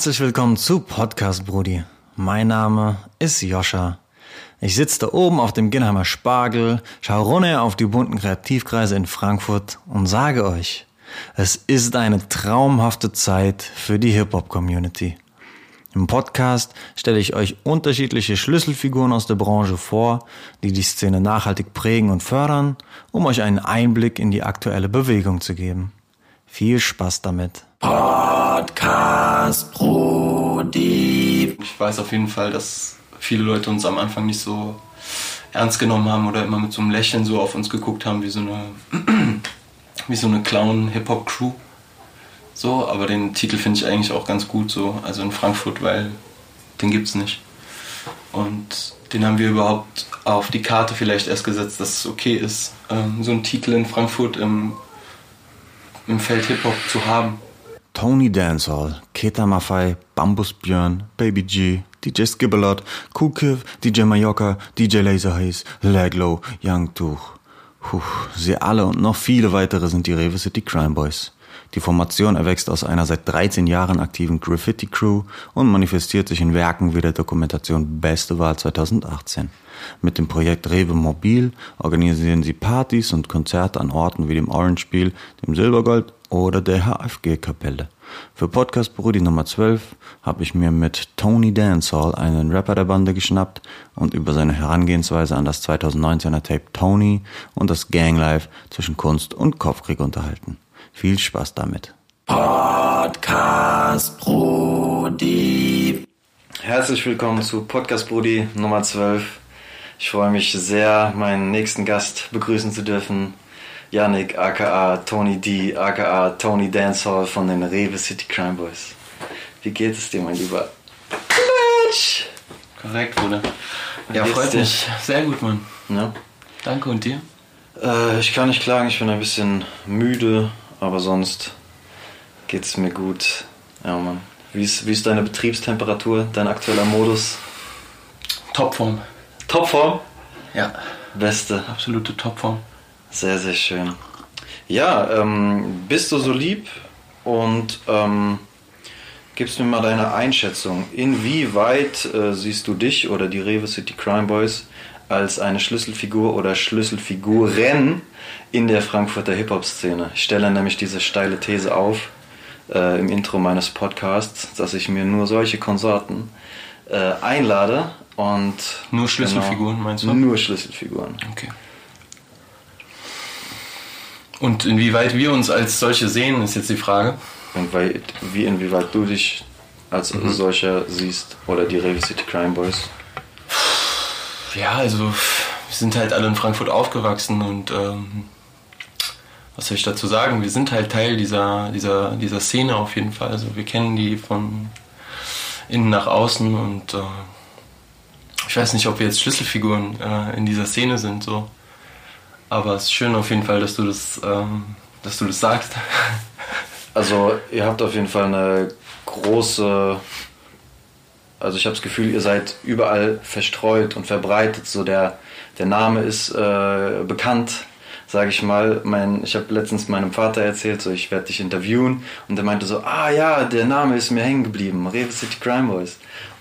Herzlich willkommen zu Podcast Brudi. Mein Name ist Joscha. Ich sitze da oben auf dem Ginnheimer Spargel, schaue runter auf die bunten Kreativkreise in Frankfurt und sage euch, es ist eine traumhafte Zeit für die Hip-Hop-Community. Im Podcast stelle ich euch unterschiedliche Schlüsselfiguren aus der Branche vor, die die Szene nachhaltig prägen und fördern, um euch einen Einblick in die aktuelle Bewegung zu geben. Viel Spaß damit. Podcast Brudi. Ich weiß auf jeden Fall, dass viele Leute uns am Anfang nicht so ernst genommen haben oder immer mit so einem Lächeln so auf uns geguckt haben, wie so eine, wie so eine Clown-Hip-Hop-Crew. So, aber den Titel finde ich eigentlich auch ganz gut so, also in Frankfurt, weil den gibt's nicht. Und den haben wir überhaupt auf die Karte vielleicht erst gesetzt, dass es okay ist, ähm, so einen Titel in Frankfurt im, im Feld Hip-Hop zu haben. Tony Dancehall, Keta Maffei, Bambus Björn, Baby G, DJ Skibbalot, Cool Kiv, DJ Mallorca, DJ Laserhaze, Laglow, Young Tuch. Puh, sie alle und noch viele weitere sind die Rewe City Crime Boys. Die Formation erwächst aus einer seit 13 Jahren aktiven Graffiti-Crew und manifestiert sich in Werken wie der Dokumentation Beste Wahl 2018. Mit dem Projekt Rewe Mobil organisieren sie Partys und Konzerte an Orten wie dem Orange Spiel, dem Silbergold oder der HFG-Kapelle. Für Podcast Brudi Nummer 12 habe ich mir mit Tony Dancehall einen Rapper der Bande geschnappt und über seine Herangehensweise an das 2019er Tape Tony und das Ganglife zwischen Kunst und Kopfkrieg unterhalten. Viel Spaß damit. Podcast Brudi. Herzlich willkommen zu Podcast Brudi Nummer 12. Ich freue mich sehr, meinen nächsten Gast begrüßen zu dürfen. Yannick, aka Tony D, aka Tony Dancehall von den Rewe City Crime Boys. Wie geht es dir, mein Lieber? Klatsch! Korrekt, Bruder. Ja, freut mich. Sehr gut, Mann. Ja. Danke und dir? Äh, ich kann nicht klagen, ich bin ein bisschen müde, aber sonst geht's mir gut. Ja, Mann. Wie ist, wie ist deine Betriebstemperatur, dein aktueller Modus? Topform. Topform? Ja, Beste. absolute Topform. Sehr, sehr schön. Ja, ähm, bist du so lieb und ähm, gibst mir mal deine Einschätzung. Inwieweit äh, siehst du dich oder die Rewe City Crime Boys als eine Schlüsselfigur oder Schlüsselfiguren in der Frankfurter Hip-Hop-Szene? Ich stelle nämlich diese steile These auf äh, im Intro meines Podcasts, dass ich mir nur solche Konsorten äh, einlade und Nur Schlüsselfiguren, genau, meinst du? Nur Schlüsselfiguren. Okay. Und inwieweit wir uns als solche sehen, ist jetzt die Frage. Inwieweit, wie inwieweit du dich als Mhm. solcher siehst oder die Rewe City Crime Boys. Ja, also wir sind halt alle in Frankfurt aufgewachsen und ähm, was soll ich dazu sagen? Wir sind halt Teil dieser, dieser, dieser Szene auf jeden Fall. Also wir kennen die von innen nach außen und äh, ich weiß nicht, ob wir jetzt Schlüsselfiguren äh, in dieser Szene sind, so. Aber es ist schön auf jeden Fall, dass du das, ähm, dass du das sagst. Also ihr habt auf jeden Fall eine große, also ich habe das Gefühl, ihr seid überall verstreut und verbreitet. So der, der Name ist äh, bekannt, sage ich mal. Mein, ich habe letztens meinem Vater erzählt, so ich werde dich interviewen und der meinte so, ah ja, der Name ist mir hängen geblieben, Rewe City Crime Boys.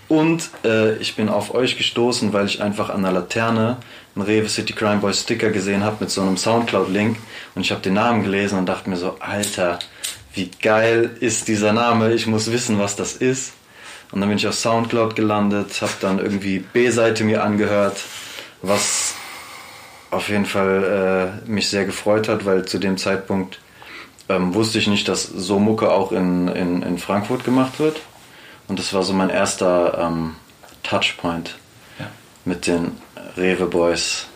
Und äh, ich bin auf euch gestoßen, weil ich einfach an der Laterne einen Rewe City Crime Boys Sticker gesehen habe mit so einem Soundcloud-Link und ich habe den Namen gelesen und dachte mir so, Alter, wie geil ist dieser Name, ich muss wissen, was das ist. Und dann bin ich auf Soundcloud gelandet, habe dann irgendwie B-Seite mir angehört, was auf jeden Fall äh, mich sehr gefreut hat, weil zu dem Zeitpunkt ähm, wusste ich nicht, dass so Mucke auch in, in, in Frankfurt gemacht wird. Und das war so mein erster ähm, Touchpoint Ja. mit den Rewe Boys.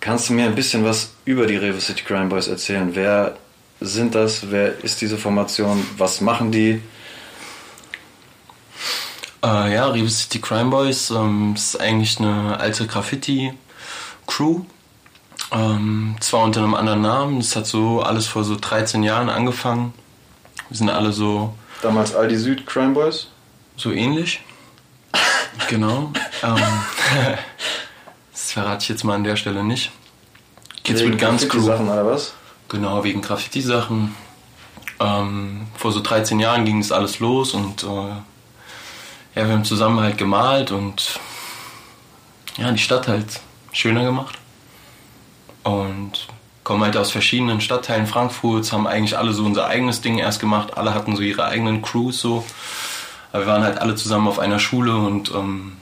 Kannst du mir ein bisschen was über die Rewe City Crime Boys erzählen? Wer sind das? Wer ist diese Formation? Was machen die? Äh, ja, Rewe City Crime Boys ähm, ist eigentlich eine alte Graffiti-Crew. Ähm, zwar unter einem anderen Namen, das hat so alles vor so 13 Jahren angefangen. Wir sind alle so, Damals Aldi Süd Crime Boys? so ähnlich. genau. Ähm, das verrate ich jetzt mal an der Stelle nicht. Kids Wegen with Guns Crew. Sachen oder was? Genau, wegen Graffiti-Sachen. ähm, vor so 13 Jahren ging das alles los und äh, ja, wir haben zusammen halt gemalt und ja, die Stadt halt schöner gemacht. Und kommen halt aus verschiedenen Stadtteilen Frankfurts, haben eigentlich alle so unser eigenes Ding erst gemacht. Alle hatten so ihre eigenen Crews so. Aber wir waren halt alle zusammen auf einer Schule und ähm,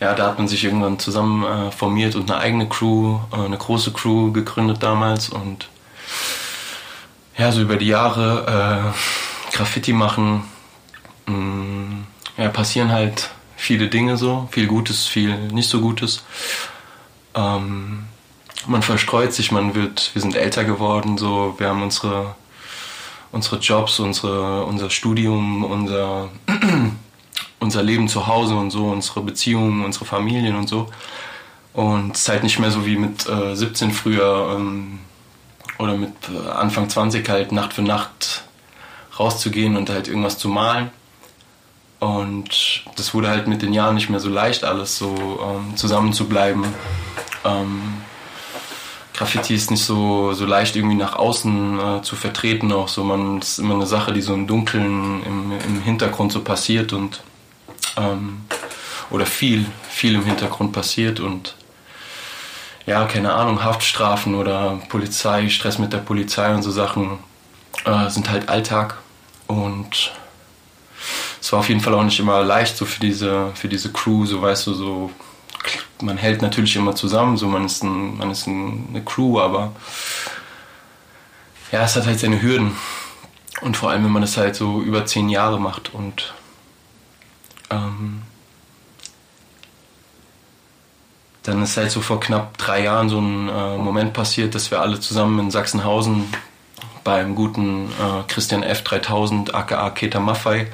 ja, da hat man sich irgendwann zusammen äh, formiert und eine eigene Crew, äh, eine große Crew gegründet damals und ja, so über die Jahre äh, Graffiti machen, mh, mm, ja, passieren halt viele Dinge so, viel Gutes, viel nicht so Gutes. Ähm, man verstreut sich, man wird, wir sind älter geworden, so, wir haben unsere, unsere Jobs, unsere, unser Studium, unser, unser Leben zu Hause und so, unsere Beziehungen, unsere Familien und so. Und es ist halt nicht mehr so wie mit äh, 17 früher ähm, oder mit äh, Anfang 20 halt Nacht für Nacht rauszugehen und halt irgendwas zu malen. Und das wurde halt mit den Jahren nicht mehr so leicht, alles so ähm, zusammenzubleiben. Ähm, Graffiti ist nicht so, so leicht irgendwie nach außen äh, zu vertreten auch so. Man ist immer eine Sache, die so im Dunkeln, im, im Hintergrund so passiert und ähm, oder viel, viel im Hintergrund passiert und ja, keine Ahnung, Haftstrafen oder Polizei, Stress mit der Polizei und so Sachen äh, sind halt Alltag und es war auf jeden Fall auch nicht immer leicht so für diese, für diese Crew, so weißt du, so man hält natürlich immer zusammen, so man ist, ein, man ist ein, eine Crew, aber ja, es hat halt seine Hürden. Und vor allem, wenn man das halt so über zehn Jahre macht und ähm, dann ist halt so vor knapp drei Jahren so ein äh, Moment passiert, dass wir alle zusammen in Sachsenhausen beim guten äh, Christian F. 3000 aka Keta Maffei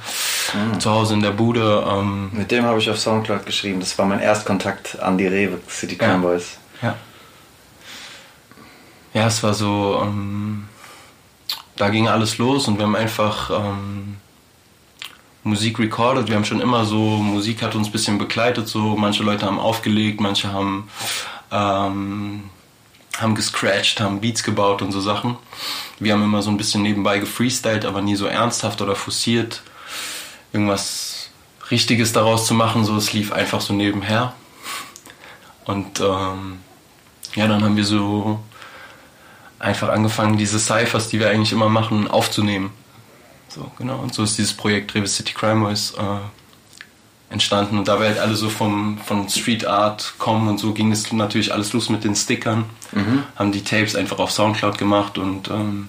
mhm. zu Hause in der Bude. Ähm, Mit dem habe ich auf Soundcloud geschrieben. Das war mein Erstkontakt an die Rewe City ja. Boys. Ja. Ja, es war so, ähm, da ging alles los und wir haben einfach ähm, Musik recorded. Wir haben schon immer so, Musik hat uns ein bisschen begleitet. So, manche Leute haben aufgelegt, manche haben ähm, haben gescratcht, haben Beats gebaut und so Sachen. Wir haben immer so ein bisschen nebenbei gefreestylt, aber nie so ernsthaft oder forciert irgendwas Richtiges daraus zu machen. So, es lief einfach so nebenher. Und ähm, ja, dann haben wir so einfach angefangen, diese Cyphers, die wir eigentlich immer machen, aufzunehmen. So, genau. Und so ist dieses Projekt Revis City Crime Boys äh, entstanden. Und da wir halt alle so vom, von Street Art kommen und so ging es natürlich alles los mit den Stickern. Mhm. Haben die Tapes einfach auf Soundcloud gemacht und ähm,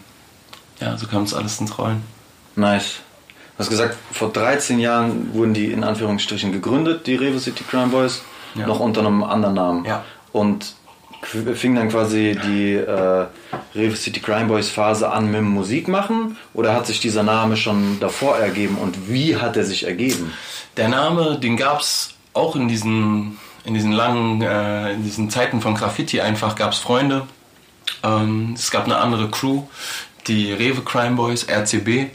ja, so kam es alles ins Rollen. Nice. Du hast gesagt, vor 13 Jahren wurden die in Anführungsstrichen gegründet, die Revo City Crime Boys, ja. noch unter einem anderen Namen. Ja. Und fing dann quasi die äh, Revo City Crime Boys Phase an mit Musik machen oder hat sich dieser Name schon davor ergeben und wie hat er sich ergeben? Der Name, den gab es auch in diesen, in diesen langen, äh, in diesen Zeiten von Graffiti einfach, gab es Freunde. Ähm, es gab eine andere Crew, die Rewe Crime Boys, RCB.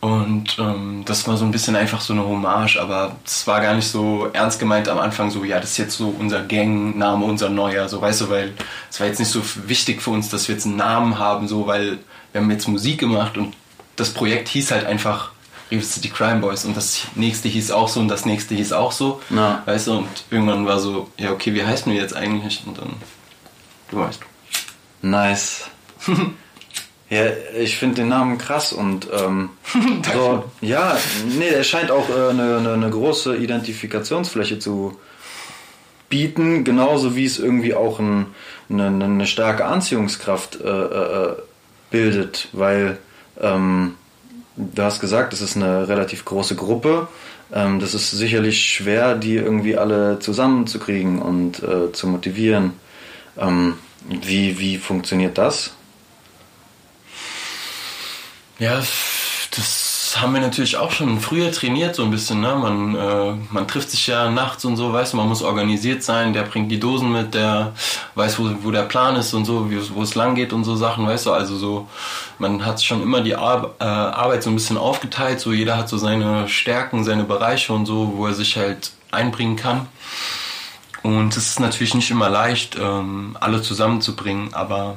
Und ähm, das war so ein bisschen einfach so eine Hommage, aber es war gar nicht so ernst gemeint am Anfang, so, ja, das ist jetzt so unser Gangname, unser neuer, so, weißt du, weil es war jetzt nicht so wichtig für uns, dass wir jetzt einen Namen haben, so, weil wir haben jetzt Musik gemacht und das Projekt hieß halt einfach River City Crime Boys und das nächste hieß auch so und das nächste hieß auch so, ja. weißt du, und irgendwann war so, ja, okay, wie heißen wir jetzt eigentlich? Und dann, du weißt. Nice. ja, ich finde den Namen krass und ähm, so, ja, nee, der scheint auch äh, eine, eine, eine große Identifikationsfläche zu bieten, genauso wie es irgendwie auch ein, eine, eine starke Anziehungskraft äh, äh, bildet, weil ähm, du hast gesagt, es ist eine relativ große Gruppe. Ähm, das ist sicherlich schwer, die irgendwie alle zusammenzukriegen und äh, zu motivieren. Ähm, wie, wie funktioniert das? Ja, das haben wir natürlich auch schon früher trainiert, so ein bisschen. Ne? Man, äh, man trifft sich ja nachts und so, weißt du, man muss organisiert sein, der bringt die Dosen mit, der weiß, wo, wo der Plan ist und so, wo es lang geht und so Sachen, weißt du. Also so, man hat schon immer die Ar äh, Arbeit so ein bisschen aufgeteilt, so jeder hat so seine Stärken, seine Bereiche und so, wo er sich halt einbringen kann. Und es ist natürlich nicht immer leicht, ähm, alle zusammenzubringen, aber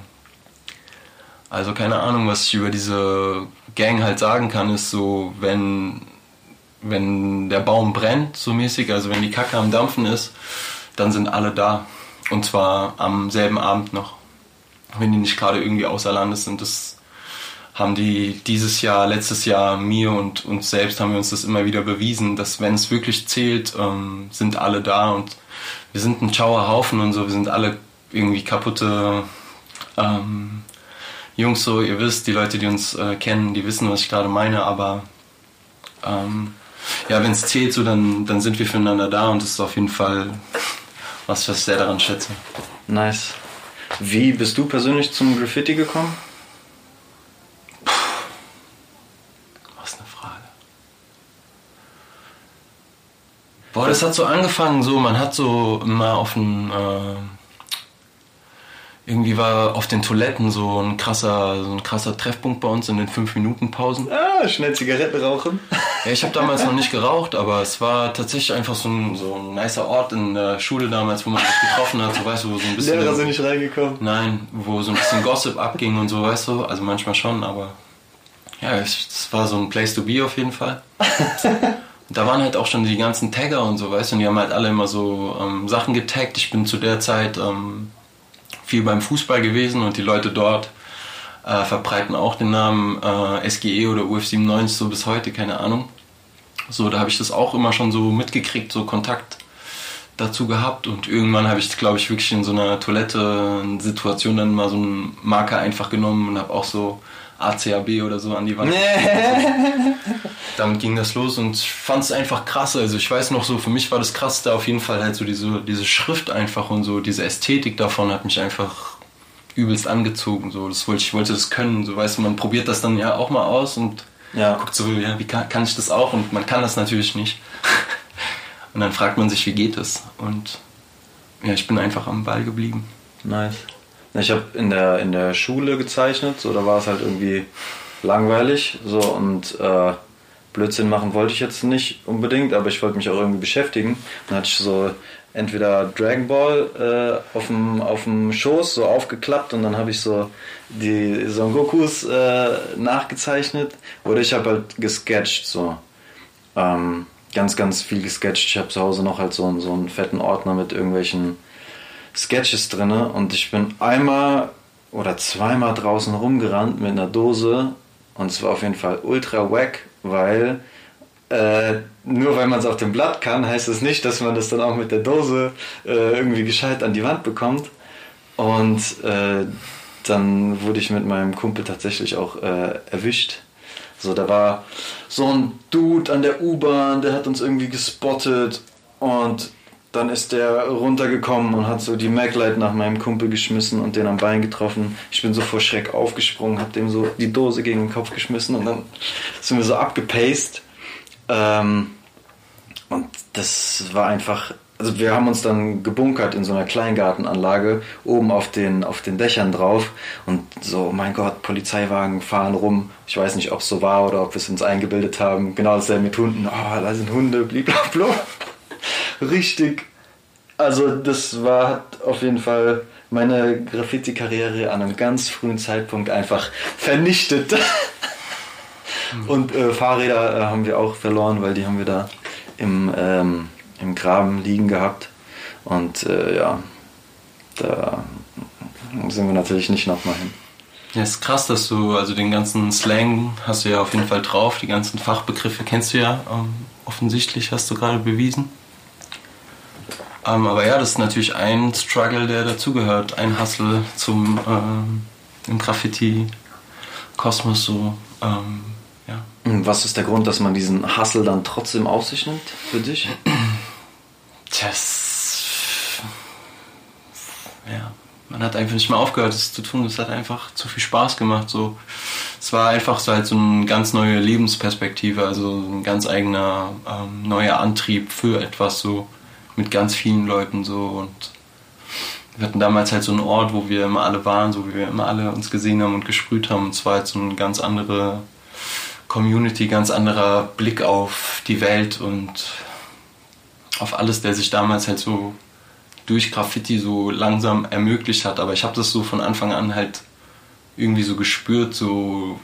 Also keine Ahnung, was ich über diese Gang halt sagen kann, ist so, wenn, wenn der Baum brennt, so mäßig, also wenn die Kacke am Dampfen ist, dann sind alle da. Und zwar am selben Abend noch. Wenn die nicht gerade irgendwie außer Landes sind. Das haben die dieses Jahr, letztes Jahr, mir und uns selbst haben wir uns das immer wieder bewiesen, dass wenn es wirklich zählt, ähm, sind alle da und wir sind ein Schauerhaufen und so, wir sind alle irgendwie kaputte ähm, Jungs so, ihr wisst, die Leute, die uns äh, kennen, die wissen, was ich gerade meine, aber ähm, ja, wenn es zählt, so, dann, dann sind wir füreinander da und das ist auf jeden Fall was, was ich sehr daran schätze. Nice. Wie bist du persönlich zum Graffiti gekommen? Was eine Frage. Boah, das hat so angefangen, so, man hat so mal auf dem, äh, irgendwie war auf den Toiletten so ein krasser, so ein krasser Treffpunkt bei uns in den 5-Minuten-Pausen. Ah, schnell Zigaretten rauchen. Ja, ich habe damals noch nicht geraucht, aber es war tatsächlich einfach so ein, so ein nicer Ort in der Schule damals, wo man sich getroffen hat, so weißt du, wo so ein bisschen. Lehrer sind nicht reingekommen. Nein, wo so ein bisschen Gossip abging und so, weißt du, also manchmal schon, aber ja, es war so ein Place to be auf jeden Fall. da waren halt auch schon die ganzen Tagger und so, weißt du, und die haben halt alle immer so ähm, Sachen getaggt. Ich bin zu der Zeit ähm, viel beim Fußball gewesen und die Leute dort äh, verbreiten auch den Namen äh, SGE oder UF97 so bis heute, keine Ahnung. So, da habe ich das auch immer schon so mitgekriegt, so Kontakt dazu gehabt und irgendwann habe ich, glaube ich, wirklich in so einer Toilette-Situation dann mal so einen Marker einfach genommen und habe auch so ACAB oder so an die Wand. Damit ging das los und ich fand es einfach krass. Also ich weiß noch so, für mich war das krasseste auf jeden Fall halt so diese, diese Schrift einfach und so diese Ästhetik davon hat mich einfach übelst angezogen. So, das wollte, ich wollte das können. So weißt du, man probiert das dann ja auch mal aus und ja. guckt so, ja, wie kann, kann ich das auch? Und man kann das natürlich nicht. und dann fragt man sich, wie geht es? Und ja, ich bin einfach am Ball geblieben. Nice. Ich habe in der, in der Schule gezeichnet, so da war es halt irgendwie langweilig so und äh, Blödsinn machen wollte ich jetzt nicht unbedingt, aber ich wollte mich auch irgendwie beschäftigen. Dann hatte ich so entweder Dragon Ball äh, auf dem auf dem Schoß so aufgeklappt und dann habe ich so die Son Gokus äh, nachgezeichnet oder ich habe halt gesketcht so ähm, ganz ganz viel gesketcht. Ich habe zu Hause noch halt so, so einen fetten Ordner mit irgendwelchen Sketches drin und ich bin einmal oder zweimal draußen rumgerannt mit einer Dose und es war auf jeden Fall ultra wack, weil äh, nur weil man es auf dem Blatt kann, heißt es das nicht, dass man das dann auch mit der Dose äh, irgendwie gescheit an die Wand bekommt. Und äh, dann wurde ich mit meinem Kumpel tatsächlich auch äh, erwischt. So, da war so ein Dude an der U-Bahn, der hat uns irgendwie gespottet und dann ist der runtergekommen und hat so die Maglite nach meinem Kumpel geschmissen und den am Bein getroffen. Ich bin so vor Schreck aufgesprungen, hab dem so die Dose gegen den Kopf geschmissen und dann sind wir so abgepaced. Ähm, und das war einfach, also wir haben uns dann gebunkert in so einer Kleingartenanlage, oben auf den, auf den Dächern drauf und so, oh mein Gott, Polizeiwagen fahren rum. Ich weiß nicht, ob es so war oder ob wir es uns eingebildet haben. Genau dasselbe mit Hunden. Oh, da sind Hunde, blablabla richtig. Also, das war hat auf jeden Fall meine Graffiti-Karriere an einem ganz frühen Zeitpunkt einfach vernichtet. Und äh, Fahrräder äh, haben wir auch verloren, weil die haben wir da im, ähm, im Graben liegen gehabt. Und äh, ja, da sind wir natürlich nicht nochmal hin. Ja, ist krass, dass du, also den ganzen Slang hast du ja auf jeden Fall drauf, die ganzen Fachbegriffe kennst du ja ähm, offensichtlich, hast du gerade bewiesen. Ähm, aber ja, das ist natürlich ein Struggle, der dazugehört, ein Hustle zum ähm, im Graffiti-Kosmos so. Ähm, ja. Was ist der Grund, dass man diesen Hustle dann trotzdem auf sich nimmt für dich? Das, ja, man hat einfach nicht mehr aufgehört, es zu tun. Es hat einfach zu viel Spaß gemacht. So, es war einfach so halt so eine ganz neue Lebensperspektive, also ein ganz eigener ähm, neuer Antrieb für etwas so mit ganz vielen Leuten so und wir hatten damals halt so einen Ort, wo wir immer alle waren, so wie wir immer alle uns gesehen haben und gesprüht haben. Und zwar halt so eine ganz andere Community, ganz anderer Blick auf die Welt und auf alles, der sich damals halt so durch Graffiti so langsam ermöglicht hat. Aber ich habe das so von Anfang an halt irgendwie so gespürt, so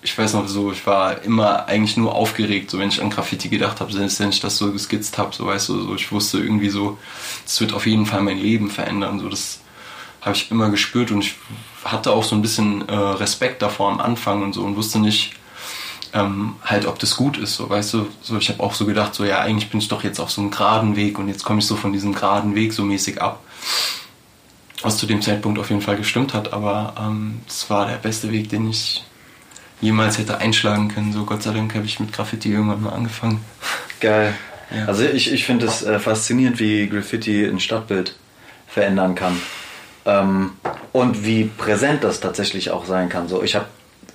ich weiß noch so, ich war immer eigentlich nur aufgeregt, so wenn ich an Graffiti gedacht habe, selbst wenn ich das so geskizzt habe, so weißt du, so ich wusste irgendwie so, es wird auf jeden Fall mein Leben verändern, so das habe ich immer gespürt und ich hatte auch so ein bisschen äh, Respekt davor am Anfang und so und wusste nicht ähm, halt, ob das gut ist, so weißt du, so ich habe auch so gedacht, so ja eigentlich bin ich doch jetzt auf so einem geraden Weg und jetzt komme ich so von diesem geraden Weg so mäßig ab was zu dem Zeitpunkt auf jeden Fall gestimmt hat, aber es ähm, war der beste Weg, den ich jemals hätte einschlagen können. So Gott sei Dank habe ich mit Graffiti irgendwann mal angefangen. Geil. Ja. Also ich, ich finde es äh, faszinierend, wie Graffiti ein Stadtbild verändern kann. Ähm, und wie präsent das tatsächlich auch sein kann. So, ich habe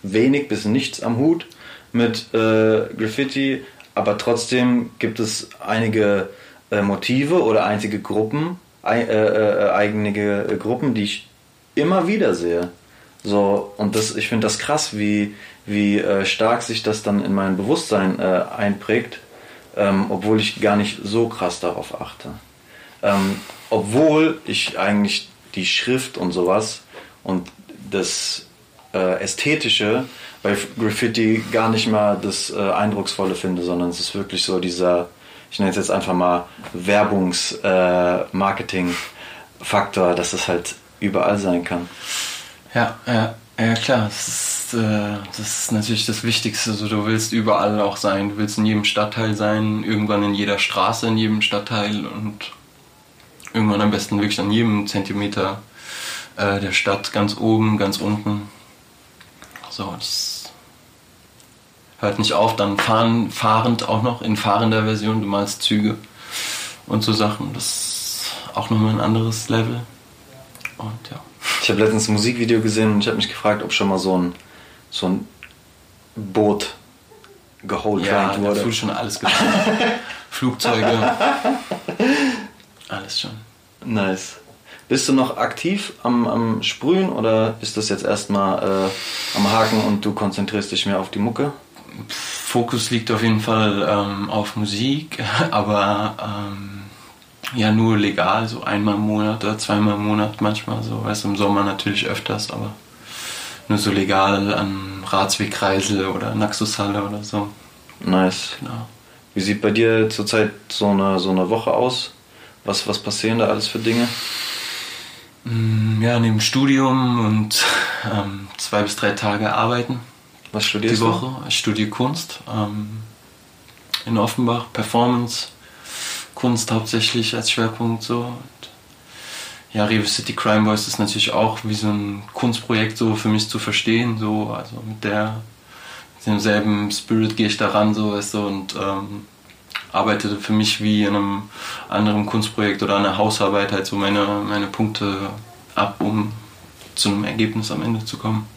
wenig bis nichts am Hut mit äh, Graffiti, aber trotzdem gibt es einige äh, Motive oder einzige Gruppen, äh, äh, eigene Gruppen, die ich immer wieder sehe. So, und das, ich finde das krass, wie, wie äh, stark sich das dann in mein Bewusstsein äh, einprägt, ähm, obwohl ich gar nicht so krass darauf achte. Ähm, obwohl ich eigentlich die Schrift und sowas und das äh, Ästhetische bei Graffiti gar nicht mal das äh, Eindrucksvolle finde, sondern es ist wirklich so dieser, ich nenne es jetzt einfach mal Werbungs-Marketing-Faktor, äh, dass es halt überall sein kann. Ja, ja, ja klar. Das ist, äh, das ist natürlich das Wichtigste. Also du willst überall auch sein. Du willst in jedem Stadtteil sein, irgendwann in jeder Straße in jedem Stadtteil und irgendwann am besten wirklich an jedem Zentimeter äh, der Stadt, ganz oben, ganz unten. So, das hört nicht auf. Dann fahren, fahrend auch noch, in fahrender Version, du malst Züge und so Sachen. Das ist auch nochmal ein anderes Level. Und ja. Ich habe letztens ein Musikvideo gesehen und ich habe mich gefragt, ob schon mal so ein, so ein Boot geholt ja, wurde. Ja, schon alles getan. Flugzeuge. Alles schon. Nice. Bist du noch aktiv am, am Sprühen oder ist das jetzt erstmal äh, am Haken und du konzentrierst dich mehr auf die Mucke? Fokus liegt auf jeden Fall ähm, auf Musik, aber ähm, ja, nur legal, so einmal im Monat oder zweimal im Monat manchmal, so, weißt du, im Sommer natürlich öfters, aber nur so legal an Ratswegkreisel oder Naxushalle oder so. Nice. Genau. Wie sieht bei dir zurzeit so eine, so eine Woche aus? Was, was passieren da alles für Dinge? Mm, ja, neben Studium und ähm, zwei bis drei Tage arbeiten. Was studierst du? Die Woche. Ich studiere Kunst ähm, in Offenbach, Performance Kunst hauptsächlich als Schwerpunkt so. Und ja, Rewe City Crime Boys ist natürlich auch wie so ein Kunstprojekt so für mich zu verstehen, so also mit der mit demselben Spirit gehe ich daran so, weißt du, und ähm, arbeite für mich wie in einem anderen Kunstprojekt oder einer Hausarbeit halt so meine, meine Punkte ab, um zu einem Ergebnis am Ende zu kommen.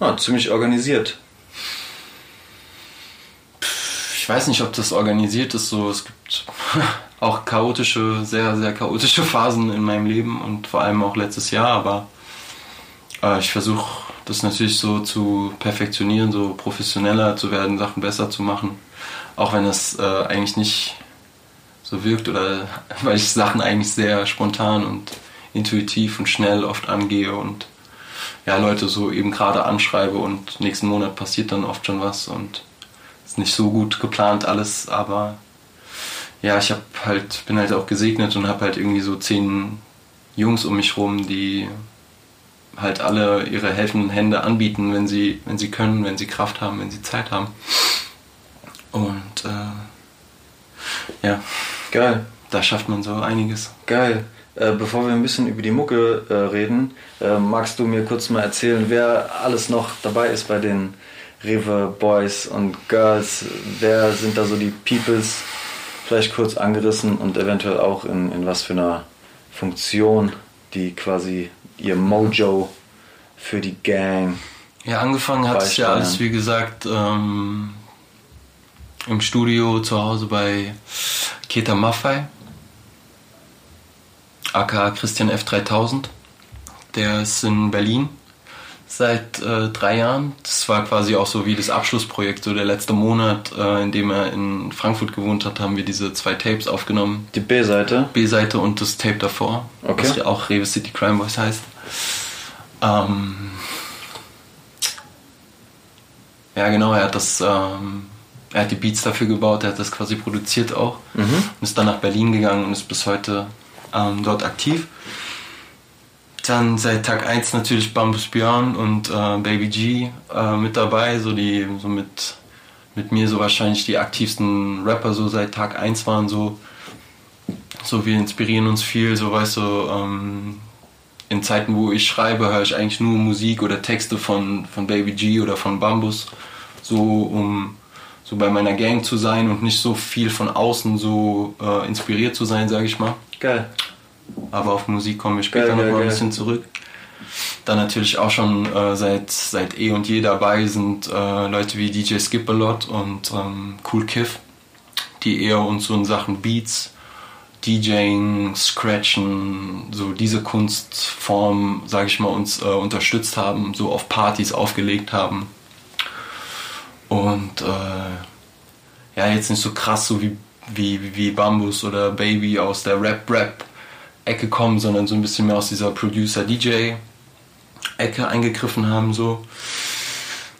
Ja, ziemlich organisiert weiß nicht, ob das organisiert ist. So, es gibt auch chaotische, sehr, sehr chaotische Phasen in meinem Leben und vor allem auch letztes Jahr. Aber äh, ich versuche das natürlich so zu perfektionieren, so professioneller zu werden, Sachen besser zu machen. Auch wenn es äh, eigentlich nicht so wirkt oder weil ich Sachen eigentlich sehr spontan und intuitiv und schnell oft angehe und ja, Leute so eben gerade anschreibe und nächsten Monat passiert dann oft schon was und ist nicht so gut geplant alles, aber ja, ich habe halt, bin halt auch gesegnet und habe halt irgendwie so zehn Jungs um mich rum, die halt alle ihre helfenden Hände anbieten, wenn sie, wenn sie können, wenn sie Kraft haben, wenn sie Zeit haben. Und äh, ja, geil. Da schafft man so einiges. Geil. Äh, bevor wir ein bisschen über die Mucke äh, reden, äh, magst du mir kurz mal erzählen, wer alles noch dabei ist bei den Rewe Boys und Girls, wer sind da so die Peoples? Vielleicht kurz angerissen und eventuell auch in, in was für einer Funktion, die quasi ihr Mojo für die Gang. Ja, angefangen hat es ja alles, wie gesagt, ähm, im Studio zu Hause bei Keta Maffei, aka Christian F3000. Der ist in Berlin seit äh, drei Jahren. Das war quasi auch so wie das Abschlussprojekt. So der letzte Monat, äh, in dem er in Frankfurt gewohnt hat, haben wir diese zwei Tapes aufgenommen. Die B-Seite? B-Seite und das Tape davor, okay. was ja auch Rewe City Crime Boys heißt. Ähm, ja, genau, er hat das, ähm, er hat die Beats dafür gebaut, er hat das quasi produziert auch mhm. und ist dann nach Berlin gegangen und ist bis heute ähm, dort aktiv. Dann seit Tag 1 natürlich Bambus Björn und äh, Baby G äh, mit dabei, so die so mit, mit mir so wahrscheinlich die aktivsten Rapper so seit Tag 1 waren so. So wir inspirieren uns viel, so weißt du, ähm, in Zeiten, wo ich schreibe, höre ich eigentlich nur Musik oder Texte von, von Baby G oder von Bambus, so um so bei meiner Gang zu sein und nicht so viel von außen so äh, inspiriert zu sein, sage ich mal. Geil. Aber auf Musik kommen wir später nochmal ein bisschen zurück. Dann natürlich auch schon äh, seit, seit eh und je dabei sind äh, Leute wie DJ Skip-A-Lot und ähm, Cool Kiff, die eher uns so in Sachen Beats DJing, Scratchen, so diese Kunstform, sage ich mal, uns äh, unterstützt haben, so auf Partys aufgelegt haben. Und äh, ja, jetzt nicht so krass, so wie, wie, wie Bambus oder Baby aus der Rap-Rap-Ecke kommen, sondern so ein bisschen mehr aus dieser Producer-DJ-Ecke eingegriffen haben. So.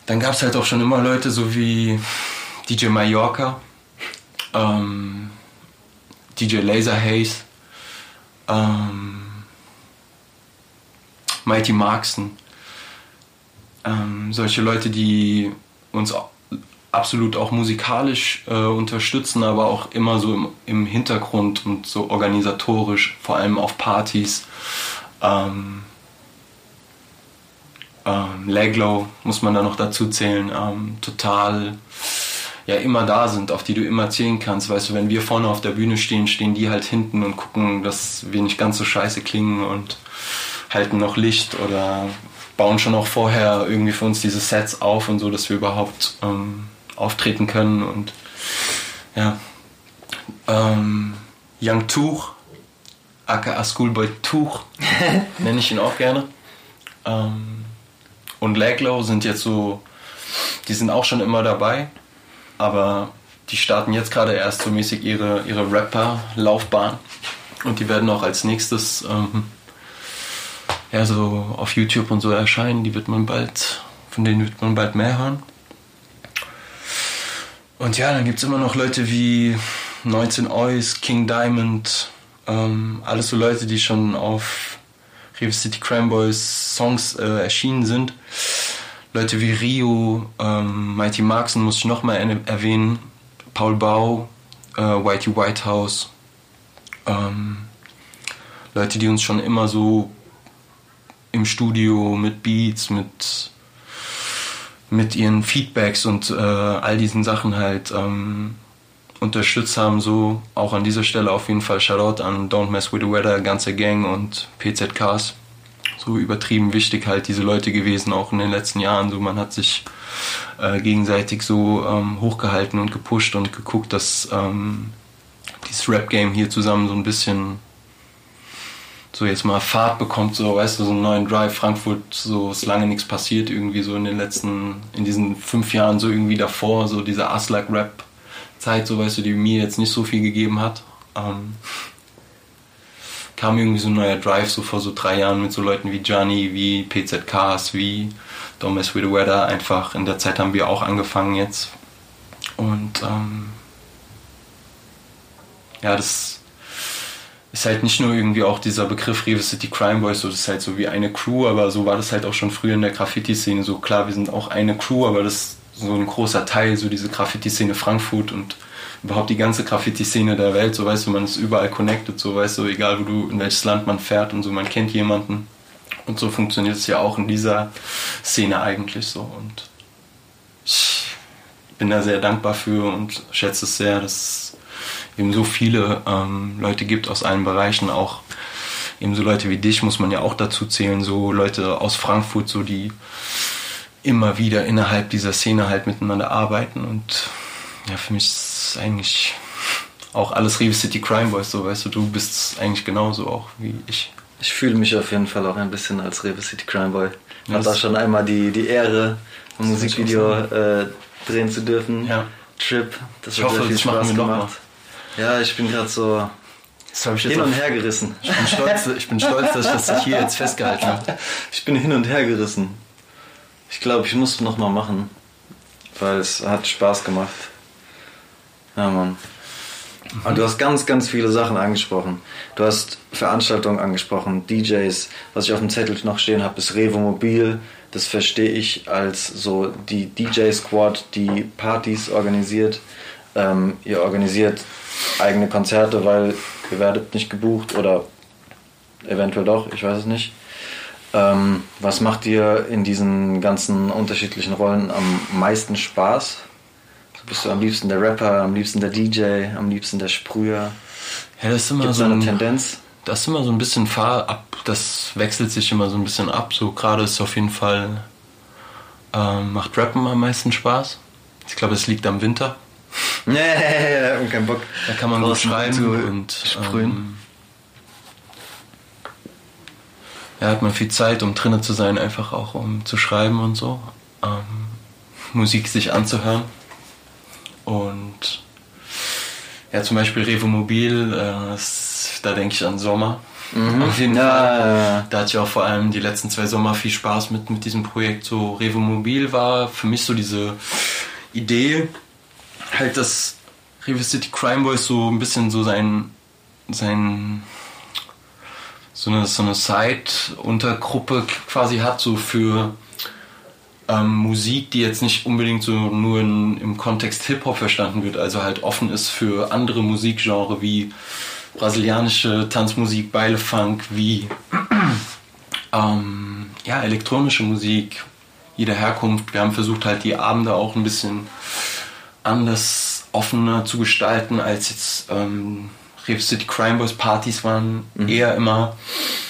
Dann gab es halt auch schon immer Leute, so wie DJ Mallorca. Ähm, DJ Laser Haze, ähm, Mighty Markson. Ähm, solche Leute, die uns absolut auch musikalisch äh, unterstützen, aber auch immer so im, im, Hintergrund und so organisatorisch, vor allem auf Partys. Ähm, ähm, Leglow muss man da noch dazu zählen, ähm, total ja immer da sind, auf die du immer zählen kannst. Weißt du, wenn wir vorne auf der Bühne stehen, stehen die halt hinten und gucken, dass wir nicht ganz so scheiße klingen und halten noch Licht oder bauen schon auch vorher irgendwie für uns diese Sets auf und so, dass wir überhaupt ähm, auftreten können und ja. Ähm, Young Tuch, aka Schoolboy Tuch, nenne ich ihn auch gerne. Ähm, und Laglow sind jetzt so, die sind auch schon immer dabei aber die starten jetzt gerade erst so mäßig ihre, ihre Rapper-Laufbahn und die werden auch als nächstes ähm, ja, so auf YouTube und so erscheinen. Die wird man bald, von denen wird man bald mehr hören. Und ja, dann gibt es immer noch Leute wie 19 Ois, King Diamond, ähm, alles so Leute, die schon auf River City Crime Boys Songs äh, erschienen sind. Leute wie Rio, ähm, Mighty Markson muss ich nochmal erwähnen, Paul Bau, äh, Whitey Whitehouse, ähm, Leute, die uns schon immer so im Studio mit Beats, mit, mit ihren Feedbacks und äh, all diesen Sachen halt ähm, unterstützt haben. So auch an dieser Stelle auf jeden Fall Shoutout an Don't Mess With The Weather, ganze Gang und PZKs so übertrieben wichtig halt diese Leute gewesen, auch in den letzten Jahren. So man hat sich äh, gegenseitig so ähm, hochgehalten und gepusht und geguckt, dass ähm, dieses Rap-Game hier zusammen so ein bisschen so jetzt mal Fahrt bekommt, so weißt du, so einen neuen Drive. Frankfurt, so ist lange nichts passiert, irgendwie so in den letzten, in diesen fünf Jahren so irgendwie davor, so diese Aslak-Rap-Zeit, so weißt du, die mir jetzt nicht so viel gegeben hat. Ähm, kam irgendwie so ein neuer Drive, so vor so drei Jahren mit so Leuten wie Gianni, wie PZKs, wie Don't Mess With The Weather. Einfach in der Zeit haben wir auch angefangen jetzt. Und ähm, ja, das ist halt nicht nur irgendwie auch dieser Begriff River City Crime Boys, so das ist halt so wie eine Crew, aber so war das halt auch schon früher in der Graffiti-Szene. So klar, wir sind auch eine Crew, aber das ist so ein großer Teil, so diese Graffiti-Szene Frankfurt und überhaupt die ganze Graffiti-Szene der Welt, so weißt du, man ist überall connected, so weißt du, egal wo du, in welches Land man fährt und so, man kennt jemanden. Und so funktioniert es ja auch in dieser Szene eigentlich so. Und ich bin da sehr dankbar für und schätze es sehr, dass eben so viele ähm, Leute gibt aus allen Bereichen, auch eben so Leute wie dich muss man ja auch dazu zählen, so Leute aus Frankfurt, so die immer wieder innerhalb dieser Szene halt miteinander arbeiten und ja, für mich ist eigentlich auch alles Rewe City Crime Boys, so weißt du, du bist eigentlich genauso auch wie ich. Ich fühle mich auf jeden Fall auch ein bisschen als Rewe City Crime Boy. Ich hatte auch schon einmal die, die Ehre, ein Musikvideo äh, drehen zu dürfen. Ja. Trip, das ich hat hoffe, sehr viel Spaß gemacht. Ja, ich bin gerade so Das ich hin und her gerissen. Ich bin stolz, ich bin stolz, dass ich das hier jetzt festgehalten habe. Ich bin hin und her gerissen. Ich glaube, ich muss es nochmal machen, weil es hat Spaß gemacht. Ja, Mann. Und du hast ganz, ganz viele Sachen angesprochen. Du hast Veranstaltungen angesprochen, DJs. Was ich auf dem Zettel noch stehen habe, ist Revo Mobil. Das verstehe ich als so die DJ-Squad, die Partys organisiert. Ähm, ihr organisiert eigene Konzerte, weil ihr werdet nicht gebucht oder eventuell doch, ich weiß es nicht. Ähm, was macht dir in diesen ganzen unterschiedlichen Rollen am meisten Spaß? Bist du am liebsten der Rapper, am liebsten der DJ, am liebsten der Sprüher? Ja, das ist immer Gibt's so eine Tendenz. Das ist immer so ein bisschen fahr ab, das wechselt sich immer so ein bisschen ab. So gerade ist auf jeden Fall ähm, macht Rappen am meisten Spaß. Ich glaube, es liegt am Winter. Nee, kein Bock. Da kann man gut schreiben und sprühen. Ähm, ja, hat man viel Zeit, um drinnen zu sein, einfach auch um zu schreiben und so. Ähm, Musik sich anzuhören. Und ja, zum Beispiel Revo Mobil, äh, da denke ich an Sommer. Mhm. Auf jeden ja, Fall. Da hatte ich auch vor allem die letzten zwei Sommer viel Spaß mit, mit diesem Projekt. So Revo Mobil war für mich so diese Idee, halt, dass Revo City Crime Boys so ein bisschen so sein, sein so eine, so eine Side-Untergruppe quasi hat, so für ähm, Musik, die jetzt nicht unbedingt so nur in, im Kontext Hip-Hop verstanden wird, also halt offen ist für andere Musikgenre wie brasilianische Tanzmusik, Beilefunk, wie ähm, ja, elektronische Musik jeder Herkunft. Wir haben versucht halt die Abende auch ein bisschen anders, offener zu gestalten, als jetzt ähm, Reef City Crime Boys Partys waren mhm. eher immer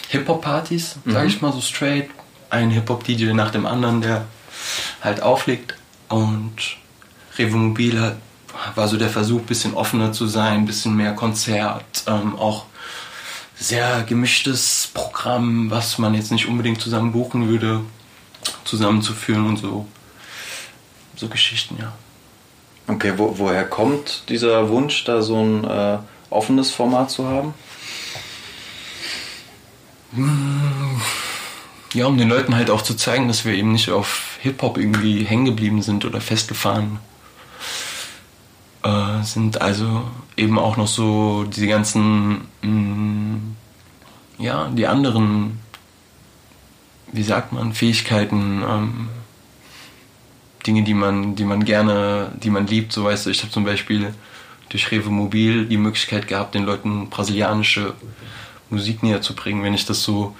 Hip-Hop-Partys, sag mhm. ich mal so straight. Ein Hip-Hop-DJ nach dem anderen, der halt auflegt. Und Revo Mobil war so der Versuch, ein bisschen offener zu sein, ein bisschen mehr Konzert, ähm, auch sehr gemischtes Programm, was man jetzt nicht unbedingt zusammen buchen würde, zusammenzuführen und so. So Geschichten, ja. Okay, wo, woher kommt dieser Wunsch, da so ein äh, offenes Format zu haben? Ja, um den Leuten halt auch zu zeigen, dass wir eben nicht auf Hip-Hop irgendwie hängen geblieben sind oder festgefahren äh, sind. Also eben auch noch so diese ganzen, mh, mm, ja, die anderen, wie sagt man, Fähigkeiten, ähm, Dinge, die man, die man gerne, die man liebt. So weißt du, ich habe zum Beispiel durch Rewe Mobil die Möglichkeit gehabt, den Leuten brasilianische Musik näher zu bringen. Wenn ich das so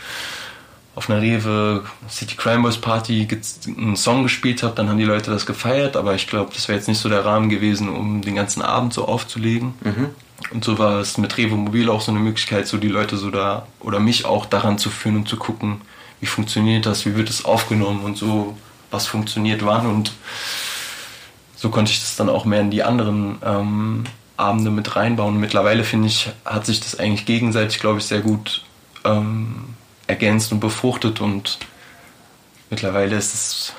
auf einer Rewe City Crime Boys Party einen Song gespielt habe, dann haben die Leute das gefeiert, aber ich glaube, das wäre jetzt nicht so der Rahmen gewesen, um den ganzen Abend so aufzulegen. Mhm. Und so war es mit Rewe Mobil auch so eine Möglichkeit, so die Leute so da oder mich auch daran zu führen und zu gucken, wie funktioniert das, wie wird es aufgenommen und so, was funktioniert wann und so konnte ich das dann auch mehr in die anderen ähm, Abende mit reinbauen. mittlerweile finde ich, hat sich das eigentlich gegenseitig, glaube ich, sehr gut ähm, ergänzt und befruchtet und mittlerweile ist es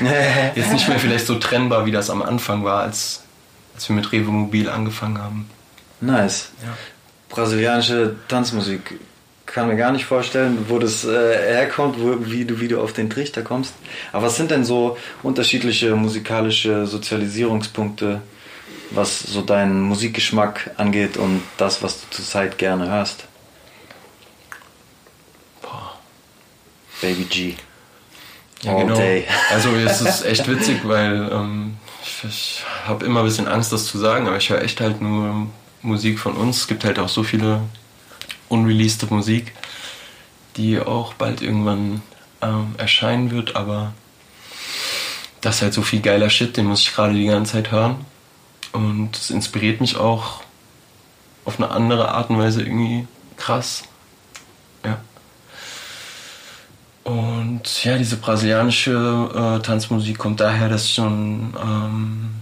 jetzt nicht mehr vielleicht so trennbar, wie das am Anfang war, als, als wir mit Revo Mobil angefangen haben. Nice. Ja. Brasilianische Tanzmusik. Kann mir gar nicht vorstellen, wo das äh, herkommt, wo, wie, du, wie du auf den Trichter kommst. Aber was sind denn so unterschiedliche musikalische Sozialisierungspunkte, was so deinen Musikgeschmack angeht und das, was du zurzeit gerne hörst? Baby G. Ja, All genau. Day. Also es ist echt witzig, weil ähm, ich, ich habe immer ein bisschen Angst, das zu sagen, aber ich höre echt halt nur Musik von uns. Es gibt halt auch so viele unreleased Musik, die auch bald irgendwann ähm, erscheinen wird, aber das ist halt so viel geiler Shit, den muss ich gerade die ganze Zeit hören. Und es inspiriert mich auch auf eine andere Art und Weise irgendwie krass. Ja. Und ja, diese brasilianische äh, Tanzmusik kommt daher, dass ich schon ähm,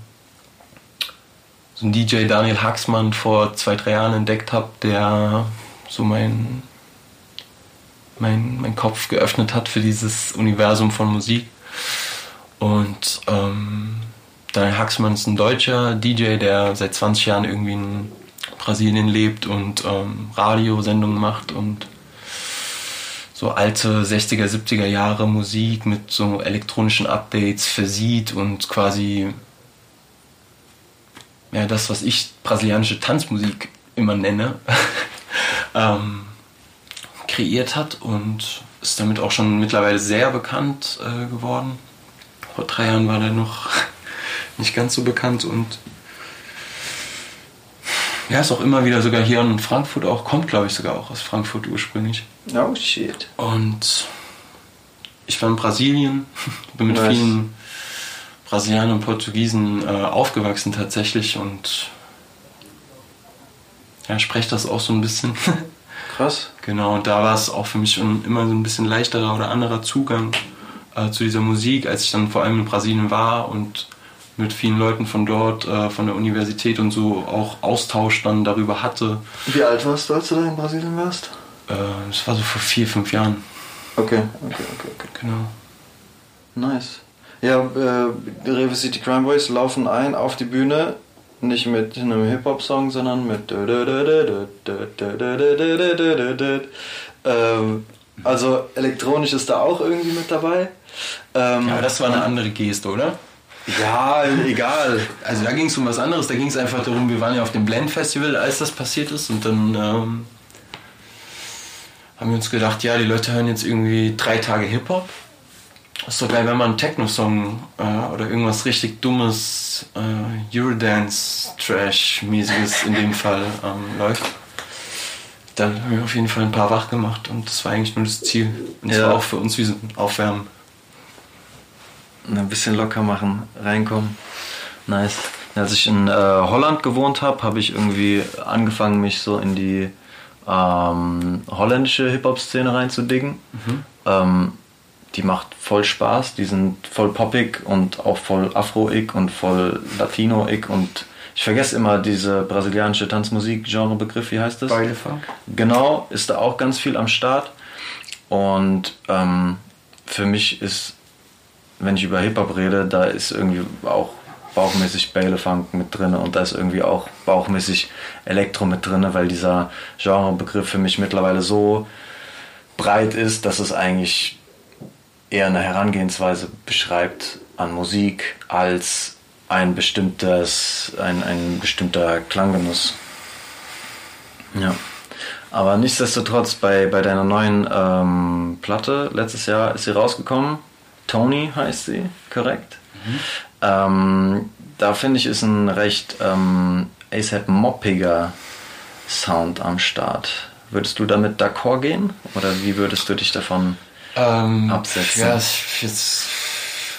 so ein DJ Daniel Haxmann vor zwei, drei Jahren entdeckt habe, der so mein, mein, mein Kopf geöffnet hat für dieses Universum von Musik. Und ähm, Daniel Haxmann ist ein deutscher DJ, der seit 20 Jahren irgendwie ein Brasilien lebt und ähm, Radiosendungen macht und so alte 60er, 70er Jahre Musik mit so elektronischen Updates versieht und quasi ja, das, was ich brasilianische Tanzmusik immer nenne, ähm, kreiert hat und ist damit auch schon mittlerweile sehr bekannt äh, geworden. Vor drei Jahren war der noch nicht ganz so bekannt und ja, ist auch immer wieder sogar hier in Frankfurt auch, kommt glaube ich sogar auch aus Frankfurt ursprünglich. Oh shit. Und ich war in Brasilien, bin mit nice. vielen Brasilianern und Portugiesen äh, aufgewachsen tatsächlich und ja, spreche das auch so ein bisschen. Krass. Genau, und da war es auch für mich schon immer so ein bisschen leichterer oder anderer Zugang äh, zu dieser Musik, als ich dann vor allem in Brasilien war und mit vielen Leuten von dort, äh, von der Universität und so auch Austausch dann darüber hatte. Wie alt warst du, als du da in Brasilien warst? Äh, das war so vor vier, fünf Jahren. Okay, okay, okay, okay. Genau. Nice. Ja, äh, Rewe City Crime Boys laufen ein auf die Bühne, nicht mit einem Hip-Hop-Song, sondern mit. Ähm, also elektronisch ist da auch irgendwie mit dabei. Ähm, ja, das war eine andere Geste, oder? Ja, egal. Also da ging es um was anderes. Da ging es einfach darum, wir waren ja auf dem Blend Festival, als das passiert ist. Und dann ähm, haben wir uns gedacht, ja, die Leute hören jetzt irgendwie drei Tage Hip-Hop. Ist doch geil, wenn man einen Techno-Song äh, oder irgendwas richtig dummes, äh, Eurodance-Trash-mäßiges in dem Fall ähm, läuft. Dann haben wir auf jeden Fall ein paar wach gemacht und das war eigentlich nur das Ziel. Und das ja. war auch für uns wie so ein Aufwärmen ein bisschen locker machen, reinkommen. Nice. Als ich in äh, Holland gewohnt habe, habe ich irgendwie angefangen, mich so in die ähm, holländische Hip-Hop-Szene reinzudicken. Mhm. Ähm, die macht voll Spaß, die sind voll poppig und auch voll Afro-ig und voll Latino-ig und ich vergesse immer diese brasilianische Tanzmusik-Genre-Begriff, wie heißt das? Baile Funk. Genau, ist da auch ganz viel am Start. Und ähm, für mich ist wenn ich über Hip-Hop rede, da ist irgendwie auch bauchmäßig Bälle Funk mit drin und da ist irgendwie auch bauchmäßig Elektro mit drin, weil dieser Genrebegriff für mich mittlerweile so breit ist, dass es eigentlich eher eine Herangehensweise beschreibt an Musik als ein bestimmtes, ein, ein bestimmter Klanggenuss. Ja. Aber nichtsdestotrotz, bei, bei deiner neuen ähm, Platte, letztes Jahr ist sie rausgekommen, Tony heißt sie, korrekt. Mhm. Ähm, da finde ich, ist ein recht ähm, ASAP moppiger Sound am Start. Würdest du damit d'accord gehen? Oder wie würdest du dich davon ähm, absetzen? Ja, jetzt,